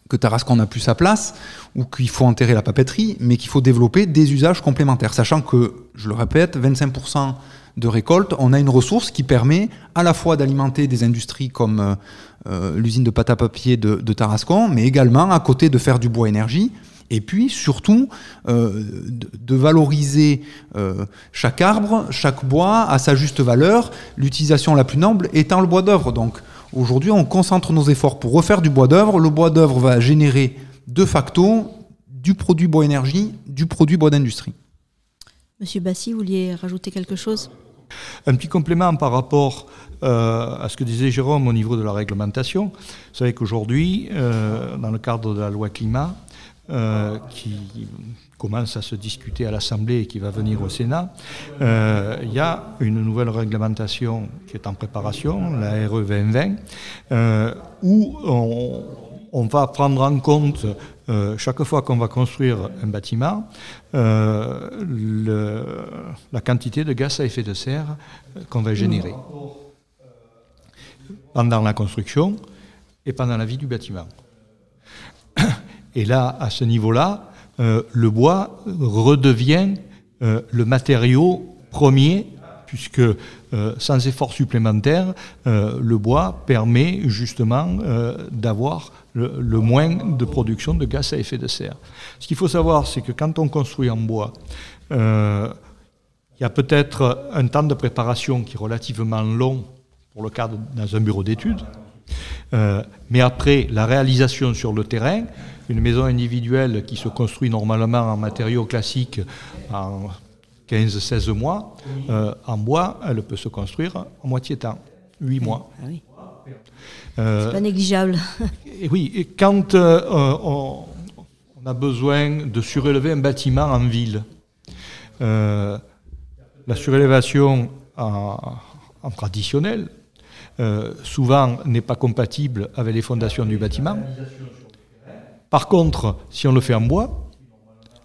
que Tarascon n'a plus sa place ou qu'il faut enterrer la papeterie, mais qu'il faut développer des usages complémentaires. Sachant que, je le répète, 25% de récolte, on a une ressource qui permet à la fois d'alimenter des industries comme euh, euh, l'usine de pâte à papier de Tarascon, mais également à côté de faire du bois énergie. Et puis surtout euh, de, de valoriser euh, chaque arbre, chaque bois à sa juste valeur, l'utilisation la plus noble étant le bois d'œuvre. Donc aujourd'hui on concentre nos efforts pour refaire du bois d'œuvre. Le bois d'œuvre va générer de facto du produit bois énergie, du produit bois d'industrie. Monsieur Bassi, vous vouliez rajouter quelque chose? Un petit complément par rapport euh, à ce que disait Jérôme au niveau de la réglementation. Vous savez qu'aujourd'hui, euh, dans le cadre de la loi climat, euh, qui commence à se discuter à l'Assemblée et qui va venir au Sénat, euh, il y a une nouvelle réglementation qui est en préparation, la RE 2020, euh, où on, va prendre en compte, chaque fois qu'on va construire un bâtiment, la quantité de gaz à effet de serre qu'on va générer pendant la construction et pendant la vie du bâtiment. Et là, à ce niveau-là, euh, le bois redevient euh, le matériau premier, puisque euh, sans effort supplémentaire, le bois permet justement d'avoir le, moins de production de gaz à effet de serre. Ce qu'il faut savoir, c'est que quand on construit en bois, il y a peut-être un temps de préparation qui est relativement long pour le cadre dans un bureau d'études. Euh, mais après la réalisation sur le terrain, une maison individuelle qui se construit normalement en matériaux classiques en 15-16 mois, euh, en bois, elle peut se construire en moitié temps, 8 mois. Ah oui, Euh, c'est pas négligeable. et oui, et quand on, on a besoin de surélever un bâtiment en ville, la surélévation en, en traditionnel, euh, souvent n'est pas compatible avec les fondations du bâtiment. Par contre, si on le fait en bois,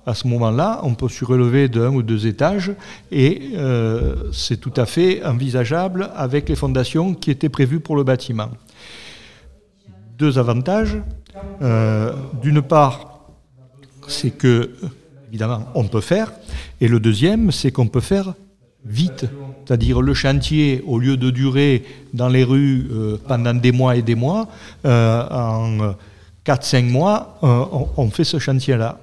à ce moment-là, on peut surélever d'un ou deux étages et euh, c'est tout à fait envisageable avec les fondations qui étaient prévues pour le bâtiment deux avantages. Euh, D'une part, c'est que, évidemment, on peut faire. Et le deuxième, c'est qu'on peut faire vite. C'est-à-dire le chantier, au lieu de durer dans les rues euh, pendant des mois et des mois, euh, en 4-5 mois, euh, on, on fait ce chantier-là.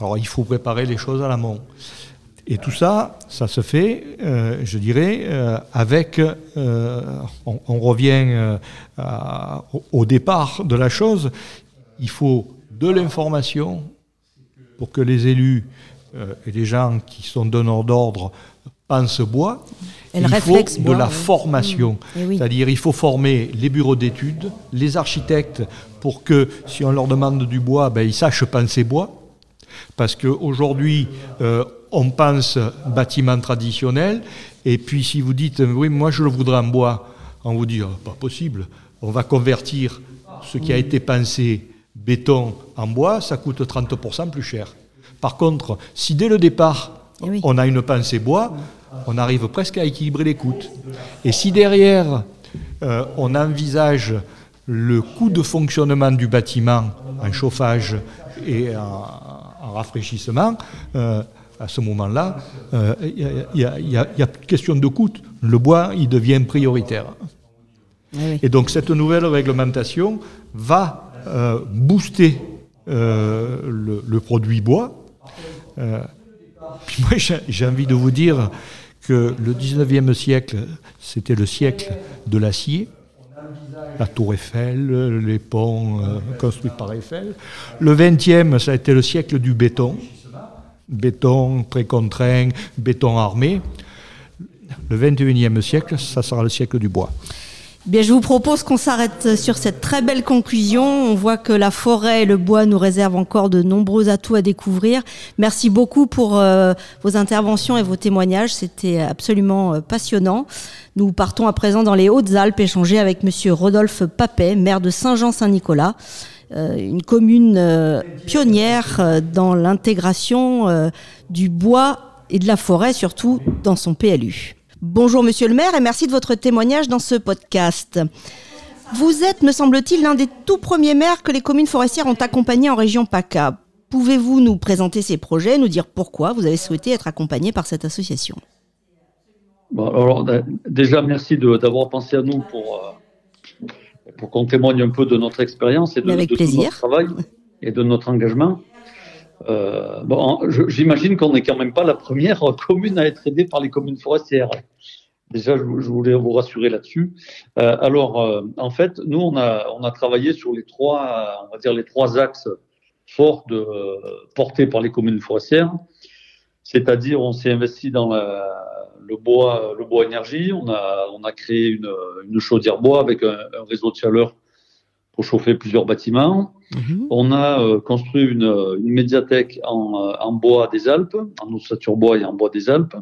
Alors il faut préparer les choses à l'amont. Et tout ça, ça se fait, je dirais, avec, on, revient au, départ de la chose, il faut de l'information pour que les élus et les gens qui sont donneurs d'ordre pensent bois. Et il faut bois, de la formation. Mmh. Eh oui. C'est-à-dire il faut former les bureaux d'études, les architectes, pour que si on leur demande du bois, ben, ils sachent penser bois. Parce qu'aujourd'hui, euh, on pense bâtiment traditionnel, et puis si vous dites, oui, moi je le voudrais en bois, on vous dit, pas possible, on va convertir ce qui a été pensé béton en bois, ça coûte 30% plus cher. Par contre, si dès le départ, Eh oui. on a une pensée bois, on arrive presque à équilibrer les coûts. Et si derrière, euh, on envisage le coût de fonctionnement du bâtiment en chauffage et en, en rafraîchissement, euh, à ce moment-là, euh, il n'y a, y a- plus question de coût. Le bois, il devient prioritaire. Ah oui. Et donc cette nouvelle réglementation va euh, booster euh, le, le produit bois. Euh, puis moi j'ai envie de vous dire le 19e siècle, c'était le siècle de l'acier. La tour Eiffel, les ponts euh, construits par Eiffel. Le 20e, ça a été le siècle du béton. Béton très contraint, béton armé. Le 21e siècle, ça sera le siècle du bois. Bien, je vous propose qu'on s'arrête sur cette très belle conclusion. On voit que la forêt et le bois nous réservent encore de nombreux atouts à découvrir. Merci beaucoup pour euh, vos interventions et vos témoignages. C'était absolument euh, passionnant. Nous partons à présent dans les Hautes-Alpes échanger avec monsieur Rodolphe Papet, maire de Saint-Jean-Saint-Nicolas. Euh, une commune pionnière dans l'intégration du bois et de la forêt, surtout dans son PLU. Bonjour Monsieur le maire et merci de votre témoignage dans ce podcast. Vous êtes, me semble-t-il, l'un des tout premiers maires que les communes forestières ont accompagné en région PACA. Pouvez-vous nous présenter ces projets, nous dire pourquoi vous avez souhaité être accompagné par cette association? Alors, Déjà, merci d'avoir pensé à nous pour, euh, pour qu'on témoigne un peu de notre expérience et de, notre travail et de notre engagement. Euh, bon, j'imagine qu'on n'est quand même pas la première commune à être aidée par les communes forestières. Déjà, je, voulais vous rassurer là-dessus. Euh, alors, euh, en fait, nous, on a, travaillé sur les trois, on va dire les trois axes forts portés par les communes forestières. C'est-à-dire, on s'est investi dans le bois, le bois énergie. On a, créé une, chaudière bois avec un réseau de chaleur pour chauffer plusieurs bâtiments. Mhm. On a euh, construit une, une médiathèque en, euh, en, bois des Alpes, en ossature bois et en bois des Alpes.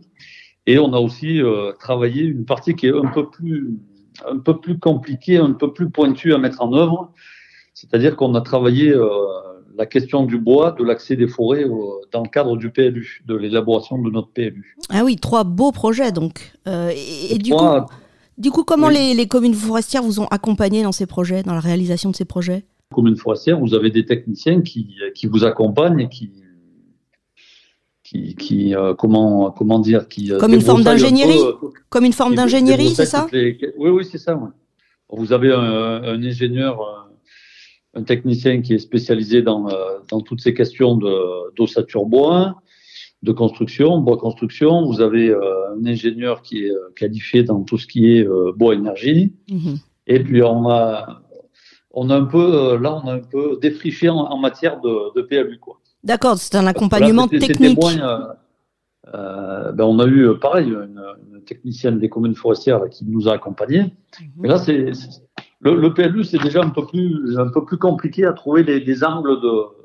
Et on a aussi euh, travaillé une partie qui est un peu plus un peu plus compliquée, un peu plus pointue à mettre en œuvre. C'est-à-dire qu'on a travaillé la question du bois, de l'accès des forêts dans le cadre du PLU, de l'élaboration de notre PLU. Ah oui, trois beaux projets donc. et, du coup, du coup, comment les, les, communes forestières vous ont accompagné dans ces projets, dans la réalisation de ces projets Communes forestières, vous avez des techniciens qui, qui vous accompagnent et qui, qui, qui euh, comment, comment dire, qui euh, comme une forme d'ingénierie, euh, comme une forme d'ingénierie, c'est ça Oui, oui, c'est ça. Vous avez un, un, ingénieur, un technicien qui est spécialisé dans, dans toutes ces questions d'ossature bois de construction, bois construction. Vous avez euh, un ingénieur qui est euh, qualifié dans tout ce qui est euh, bois énergie. Mhm. Et puis on a, on a un peu, là, on a un peu défriché en, matière de, de PLU, quoi. D'accord, c'est un accompagnement technique. ben on a eu pareil une, une, technicienne des communes forestières qui nous a accompagnés. Mais là, c'est le, le, PLU, c'est déjà un peu plus un peu plus compliqué à trouver des, des angles de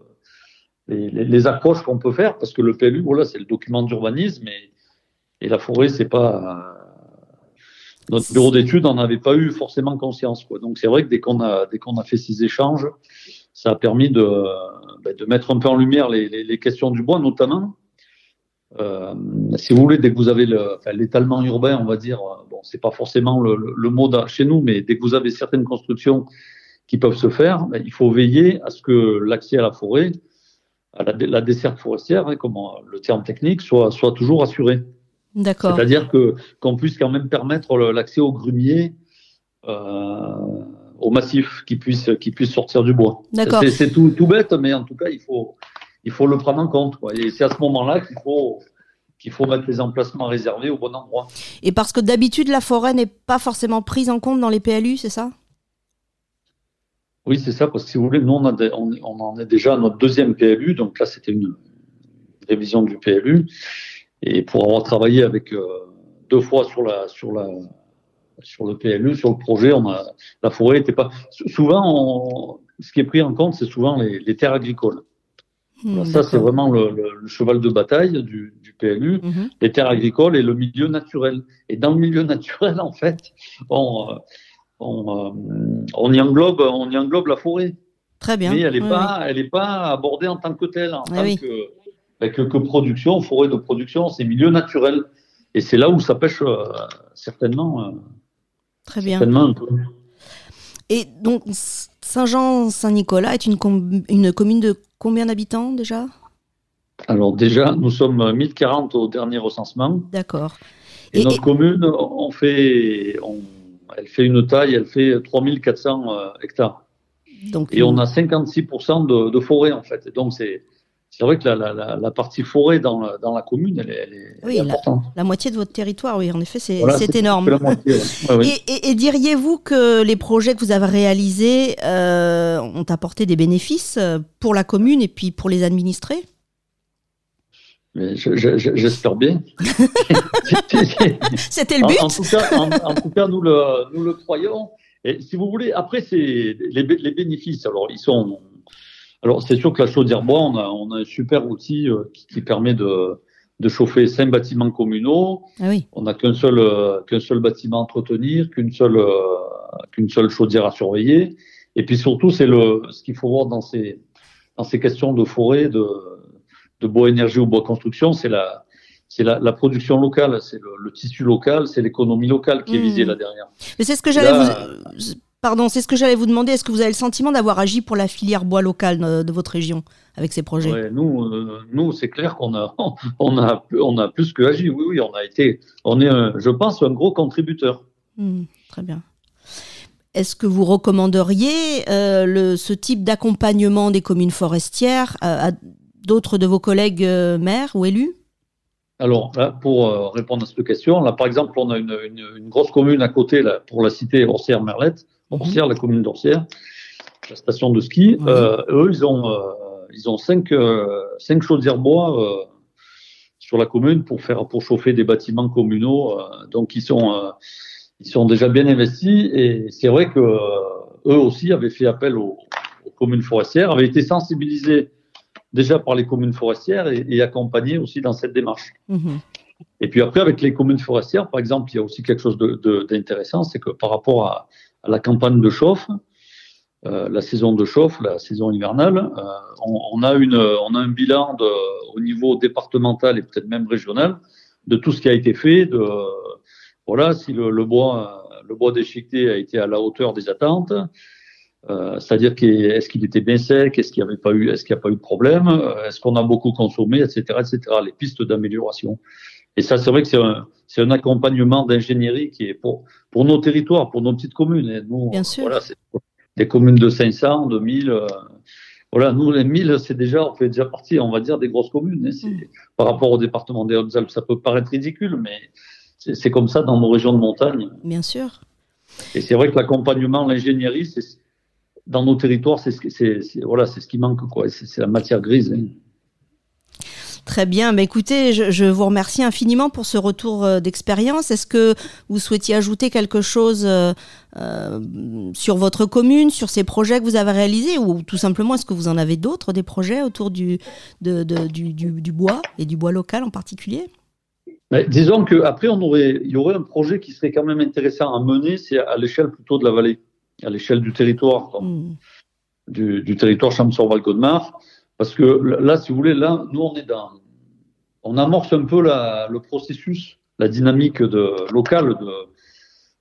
les, les, approches qu'on peut faire, parce que le PLU, voilà, c'est le document d'urbanisme et, et, la forêt, c'est pas. Notre bureau d'études n'en avait pas eu forcément conscience. Quoi. Donc c'est vrai que dès qu'on a, dès qu'on a fait ces échanges, ça a permis de, ben, de mettre un peu en lumière les, les, les questions du bois, notamment. Euh, si vous voulez, dès que vous avez l'étalement enfin, urbain, on va dire, bon, c'est pas forcément le, le, le mot chez nous, mais dès que vous avez certaines constructions qui peuvent se faire, ben, il faut veiller à ce que l'accès à la forêt à la, la desserte forestière, hein, comment le terme technique, soit, soit toujours assuré. D'accord. C'est-à-dire que qu'on puisse quand même permettre l'accès aux grumiers, euh, au massif, qui puisse qui puisse sortir du bois. D'accord. C'est tout, tout bête, mais en tout cas, il faut il faut le prendre en compte. Quoi. Et c'est à ce moment-là qu'il faut qu'il faut mettre les emplacements réservés au bon endroit. Et parce que d'habitude, la forêt n'est pas forcément prise en compte dans les PLU, c'est ça? Oui, c'est ça, parce que si vous voulez, nous, on, en est déjà à notre deuxième PLU, donc là, c'était une révision du PLU. Et pour avoir travaillé avec euh, deux fois sur la sur la sur le PLU, sur le projet, on a la forêt n'était pas souvent ce qui est pris en compte, c'est souvent les, terres agricoles. Hmm, ça, c'est vraiment le, cheval de bataille du, PLU, mhm. les terres agricoles et le milieu naturel. Et dans le milieu naturel, en fait, on, on, euh, on, y englobe, on y englobe la forêt. Très bien. Mais elle n'est pas, elle est pas abordée en tant que telle, en ah tant ben, que, que, production, forêt de production, c'est milieu naturel. Et c'est là où ça pêche euh, certainement. Euh, Très bien. Certainement un peu. Et donc, Saint-Jean-Saint-Nicolas est une, une commune de combien d'habitants déjà? Alors déjà, nous sommes 1040 au dernier recensement. D'accord. Et, notre commune, on fait, on, elle fait une taille, elle fait 3400 euh, hectares. Donc, et on a 56% de, de, forêt en fait. donc c'est c'est vrai que la, la, la, partie forêt dans la, dans la commune, elle est, elle est, oui, importante. La, moitié de votre territoire, oui, en effet, c'est énorme. Et, et, diriez-vous que les projets que vous avez réalisés euh, ont apporté des bénéfices euh, pour la commune et puis pour les administrés? J'espère bien. C'était le but. En, tout cas, en, tout cas, nous le, nous le croyons. Et si vous voulez, après, c'est les, les, bénéfices. Alors, ils sont. Alors, c'est sûr que la chaudière bois, on a, on a un super outil euh, qui, qui, permet de, de chauffer cinq bâtiments communaux. Ah oui. On n'a qu'un seul, euh, qu'un seul bâtiment à entretenir, qu'une seule, euh, qu'une seule chaudière à surveiller. Et puis surtout, c'est le, ce qu'il faut voir dans ces, dans ces questions de forêt, de, de bois énergie ou bois construction, c'est la, c'est la, la, production locale, c'est le, le, tissu local, c'est l'économie locale qui est visée Mmh. là derrière. Mais c'est ce que j'allais vous. Pardon, c'est ce que j'allais vous demander. Est-ce que vous avez le sentiment d'avoir agi pour la filière bois locale de, de votre région avec ces projets? Ouais, nous, euh, nous, c'est clair qu'on a, on a, on a plus que agi. Oui, oui, on a été, on est, un, je pense, un gros contributeur. Mmh, très bien. Est-ce que vous recommanderiez euh, le, ce type d'accompagnement des communes forestières à d'autres de vos collègues euh, maires ou élus? Alors, là, pour euh, répondre à cette question, là, par exemple, on a une, une, une grosse commune à côté, là, pour la cité Orsières-Merlette, Orsières, la commune d'Orsières, la station de ski. Mhm. Euh, eux, ils ont, euh, ils ont cinq, euh, cinq chaudières bois sur la commune pour faire, pour chauffer des bâtiments communaux. donc, ils sont, ils sont déjà bien investis et c'est vrai que eux aussi avaient fait appel aux, aux communes forestières, avaient été sensibilisés déjà par les communes forestières et, et accompagnés aussi dans cette démarche. Mmh. Et puis après, avec les communes forestières, par exemple, il y a aussi quelque chose d'intéressant, c'est que par rapport à, à, la campagne de chauffe, euh, la saison de chauffe, la saison hivernale, euh, on, on, a une, on a un bilan de, au niveau départemental et peut-être même régional de tout ce qui a été fait, de voilà si le, le bois, le bois déchiqueté a été à la hauteur des attentes, euh, c'est-à-dire est-ce qu'il était bien sec, est-ce qu'il n'y avait pas eu, est-ce qu'il n'y a pas eu de problème, euh, est-ce qu'on a beaucoup consommé, etc., etc. Les pistes d'amélioration. Et ça, c'est vrai que c'est un, c'est un accompagnement d'ingénierie qui est pour pour nos territoires, pour nos petites communes. Et nous, Bien sûr. voilà, c'est des communes de 500, de 1000. Euh, voilà, nous les 1000, c'est déjà, on fait déjà partie, on va dire, des grosses communes. Hein, Mm. par rapport au département des Hautes-Alpes, ça peut paraître ridicule, mais c'est comme ça dans nos régions de montagne. Bien sûr. Et c'est vrai que l'accompagnement, l'ingénierie, c'est dans nos territoires, c'est ce, voilà, c'est ce qui manque, quoi. C'est la matière grise. Hein. Très bien. Bah, écoutez, je, je, vous remercie infiniment pour ce retour euh, d'expérience. Est-ce que vous souhaitiez ajouter quelque chose euh, euh, sur votre commune, sur ces projets que vous avez réalisés, ou tout simplement, est-ce que vous en avez d'autres, des projets autour du, de, de, du, du, du, bois et du bois local en particulier? Mais disons qu'après, il y aurait un projet qui serait quand même intéressant à mener, c'est à l'échelle plutôt de la vallée, à l'échelle du territoire, mmh. du, du, territoire Champs-sur-Val-Godemar. Parce que là, si vous voulez, là, nous, on est dans, on amorce un peu la, le processus, la dynamique de, locale de,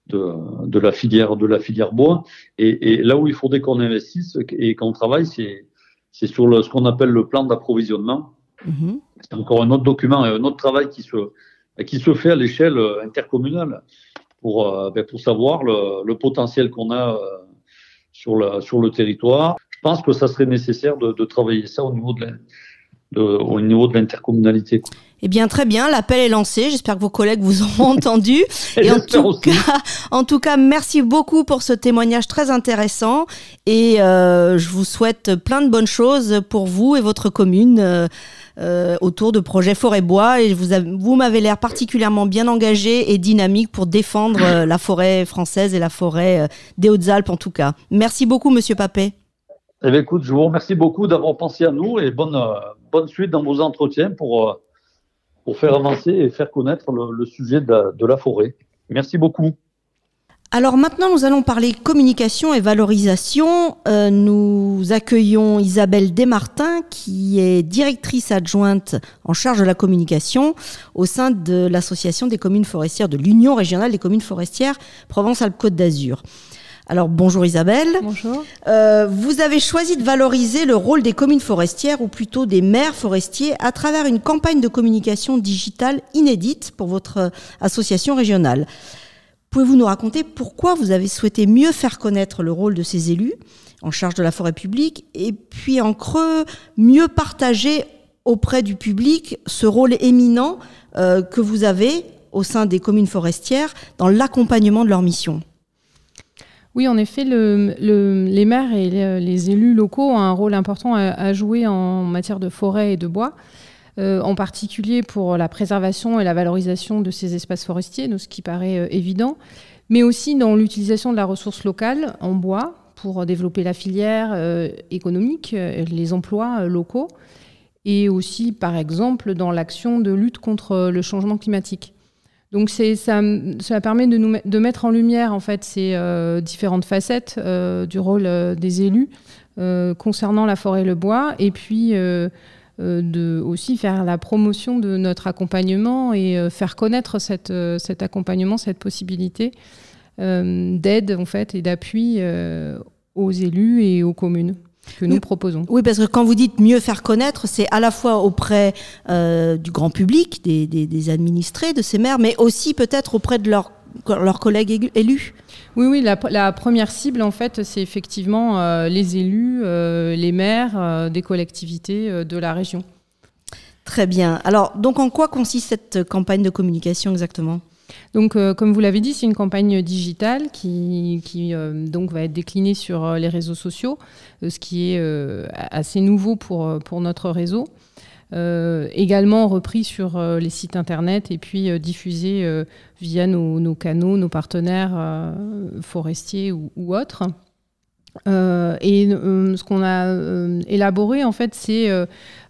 de, de, la filière, de la filière bois. Et, et là où il faudrait qu'on investisse et qu'on travaille, c'est, c'est sur le, ce qu'on appelle le plan d'approvisionnement. Mmh. C'est encore un autre document et un autre travail qui se, qui se fait à l'échelle intercommunale pour, euh, ben, pour savoir le, le potentiel qu'on a euh, sur, la, sur le territoire. Je pense que ça serait nécessaire de, de travailler ça au niveau de, la, de, au niveau de l'intercommunalité. Eh bien, très bien, l'appel est lancé. J'espère que vos collègues vous ont entendu. Et en tout, cas, en tout cas, merci beaucoup pour ce témoignage très intéressant. Et euh, je vous souhaite plein de bonnes choses pour vous et votre commune euh, euh, autour de projets forêt-bois. Et vous, vous m'avez l'air particulièrement bien engagé et dynamique pour défendre la forêt française et la forêt des Hautes-Alpes, en tout cas. Merci beaucoup, monsieur Papet. Eh écoute, je vous remercie beaucoup d'avoir pensé à nous et bonne, euh, suite dans vos entretiens pour, euh, pour faire avancer et faire connaître le, sujet de la, de la, forêt. Merci beaucoup. Alors maintenant, nous allons parler communication et valorisation. Euh, nous accueillons Isabelle Desmartins, qui est directrice adjointe en charge de la communication au sein de l'Association des communes forestières, de l'Union régionale des communes forestières Provence-Alpes-Côte d'Azur. Alors bonjour Isabelle. Bonjour. Euh, vous avez choisi de valoriser le rôle des communes forestières ou plutôt des maires forestiers à travers une campagne de communication digitale inédite pour votre association régionale. Pouvez-vous nous raconter pourquoi vous avez souhaité mieux faire connaître le rôle de ces élus en charge de la forêt publique et puis en creux mieux partager auprès du public ce rôle éminent euh, que vous avez au sein des communes forestières dans l'accompagnement de leur mission? Oui, en effet, le, le, les maires et les, élus locaux ont un rôle important à, jouer en matière de forêt et de bois. en particulier pour la préservation et la valorisation de ces espaces forestiers, ce qui paraît évident, mais aussi dans l'utilisation de la ressource locale en bois pour développer la filière économique, les emplois locaux, et aussi, par exemple, dans l'action de lutte contre le changement climatique. Donc ça, ça permet de, nous, de mettre en lumière en fait ces euh, différentes facettes euh, du rôle euh, des élus concernant la forêt et le bois, et puis de aussi faire la promotion de notre accompagnement et faire connaître cette, cet accompagnement, cette possibilité d'aide en fait et d'appui aux élus et aux communes que nous proposons. Oui, parce que quand vous dites mieux faire connaître, c'est à la fois auprès euh, du grand public, des, administrés, de ces maires, mais aussi peut-être auprès de leurs leurs collègues élus Oui, oui, la, première cible, en fait, c'est effectivement euh, les élus, euh, les maires des collectivités de la région. Très bien. Alors, donc, en quoi consiste cette campagne de communication exactement? Donc, euh, comme vous l'avez dit, c'est une campagne digitale qui, euh, va être déclinée sur euh, les réseaux sociaux, ce qui est assez nouveau pour, pour notre réseau. également repris sur les sites internet et puis diffusé via nos, canaux, nos partenaires forestiers ou, autres. Et ce qu'on a élaboré, en fait, c'est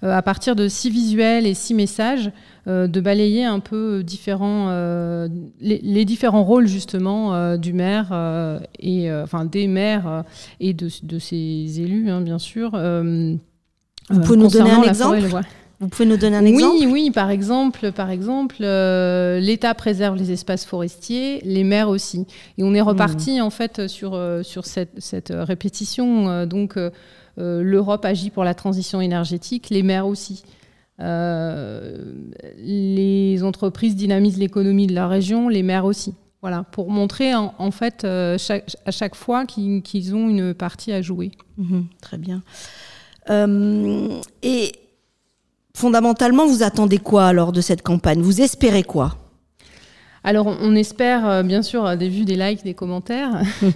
à partir de six visuels et six messages, euh, de balayer un peu différents, euh, les, différents rôles justement euh, du maire et enfin des maires et de, de ses élus, hein, bien sûr. Vous pouvez nous donner un exemple? Vous pouvez nous donner un exemple? Oui, oui. Par exemple, par exemple, l'État préserve les espaces forestiers, les maires aussi. Et on est reparti hmm. en fait sur sur cette, cette répétition. donc, l'Europe agit pour la transition énergétique, les maires aussi. Euh, les entreprises dynamisent l'économie de la région, les maires aussi. Voilà, pour montrer en, fait euh, à chaque fois qu'ils ont une partie à jouer. Mhm, très bien. Euh, et fondamentalement, vous attendez quoi alors de cette campagne? Vous espérez quoi? Alors, on espère euh, bien sûr des vues, des likes, des commentaires.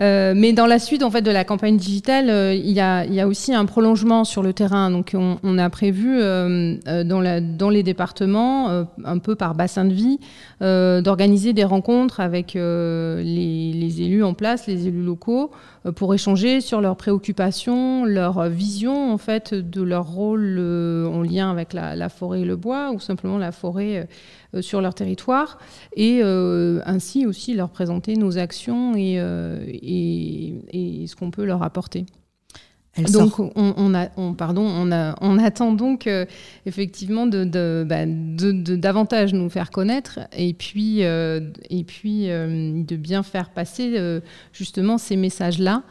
Euh, mais dans la suite en fait de la campagne digitale, euh, il, y a, aussi un prolongement sur le terrain. Donc, on, a prévu dans, les départements, un peu par bassin de vie, d'organiser des rencontres avec les, élus en place, les élus locaux, pour échanger sur leurs préoccupations, leur vision en fait de leur rôle en lien avec la, forêt et le bois, ou simplement la forêt euh, sur leur territoire et euh, ainsi aussi leur présenter nos actions et, euh, et, ce qu'on peut leur apporter. donc on, a, on, pardon, on, a, on attend donc effectivement de, de, bah, de, davantage nous faire connaître et puis, et puis de bien faire passer justement ces messages-là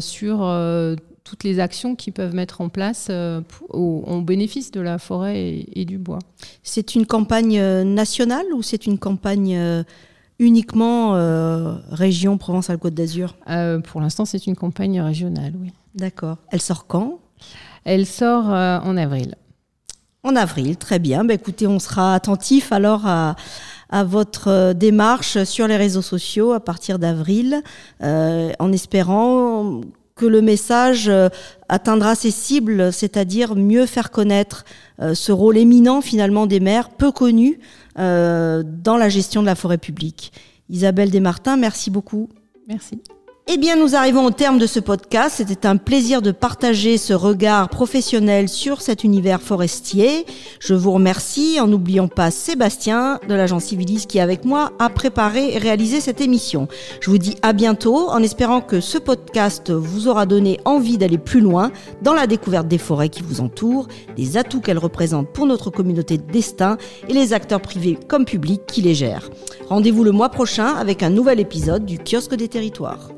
sur toutes les actions qu'ils peuvent mettre en place euh, au, bénéfice de la forêt et, du bois. C'est une campagne euh, nationale ou c'est une campagne euh, uniquement région Provence-Alpes-Côte d'Azur? Pour l'instant, c'est une campagne régionale, oui. D'accord. Elle sort quand? Elle sort en avril. En avril, très bien. Bah, écoutez, on sera attentif alors à, votre démarche sur les réseaux sociaux à partir d'avril, en espérant que le message euh, atteindra ses cibles, c'est-à-dire mieux faire connaître euh, ce rôle éminent finalement des maires, peu connu euh, dans la gestion de la forêt publique. Isabelle Desmartins, merci beaucoup. Merci. Eh bien, nous arrivons au terme de ce podcast. C'était un plaisir de partager ce regard professionnel sur cet univers forestier. Je vous remercie en n'oubliant pas Sébastien de l'agence Civilis qui, avec moi, a préparé et réalisé cette émission. Je vous dis à bientôt en espérant que ce podcast vous aura donné envie d'aller plus loin dans la découverte des forêts qui vous entourent, des atouts qu'elles représentent pour notre communauté de destin et les acteurs privés comme publics qui les gèrent. Rendez-vous le mois prochain avec un nouvel épisode du kiosque des territoires.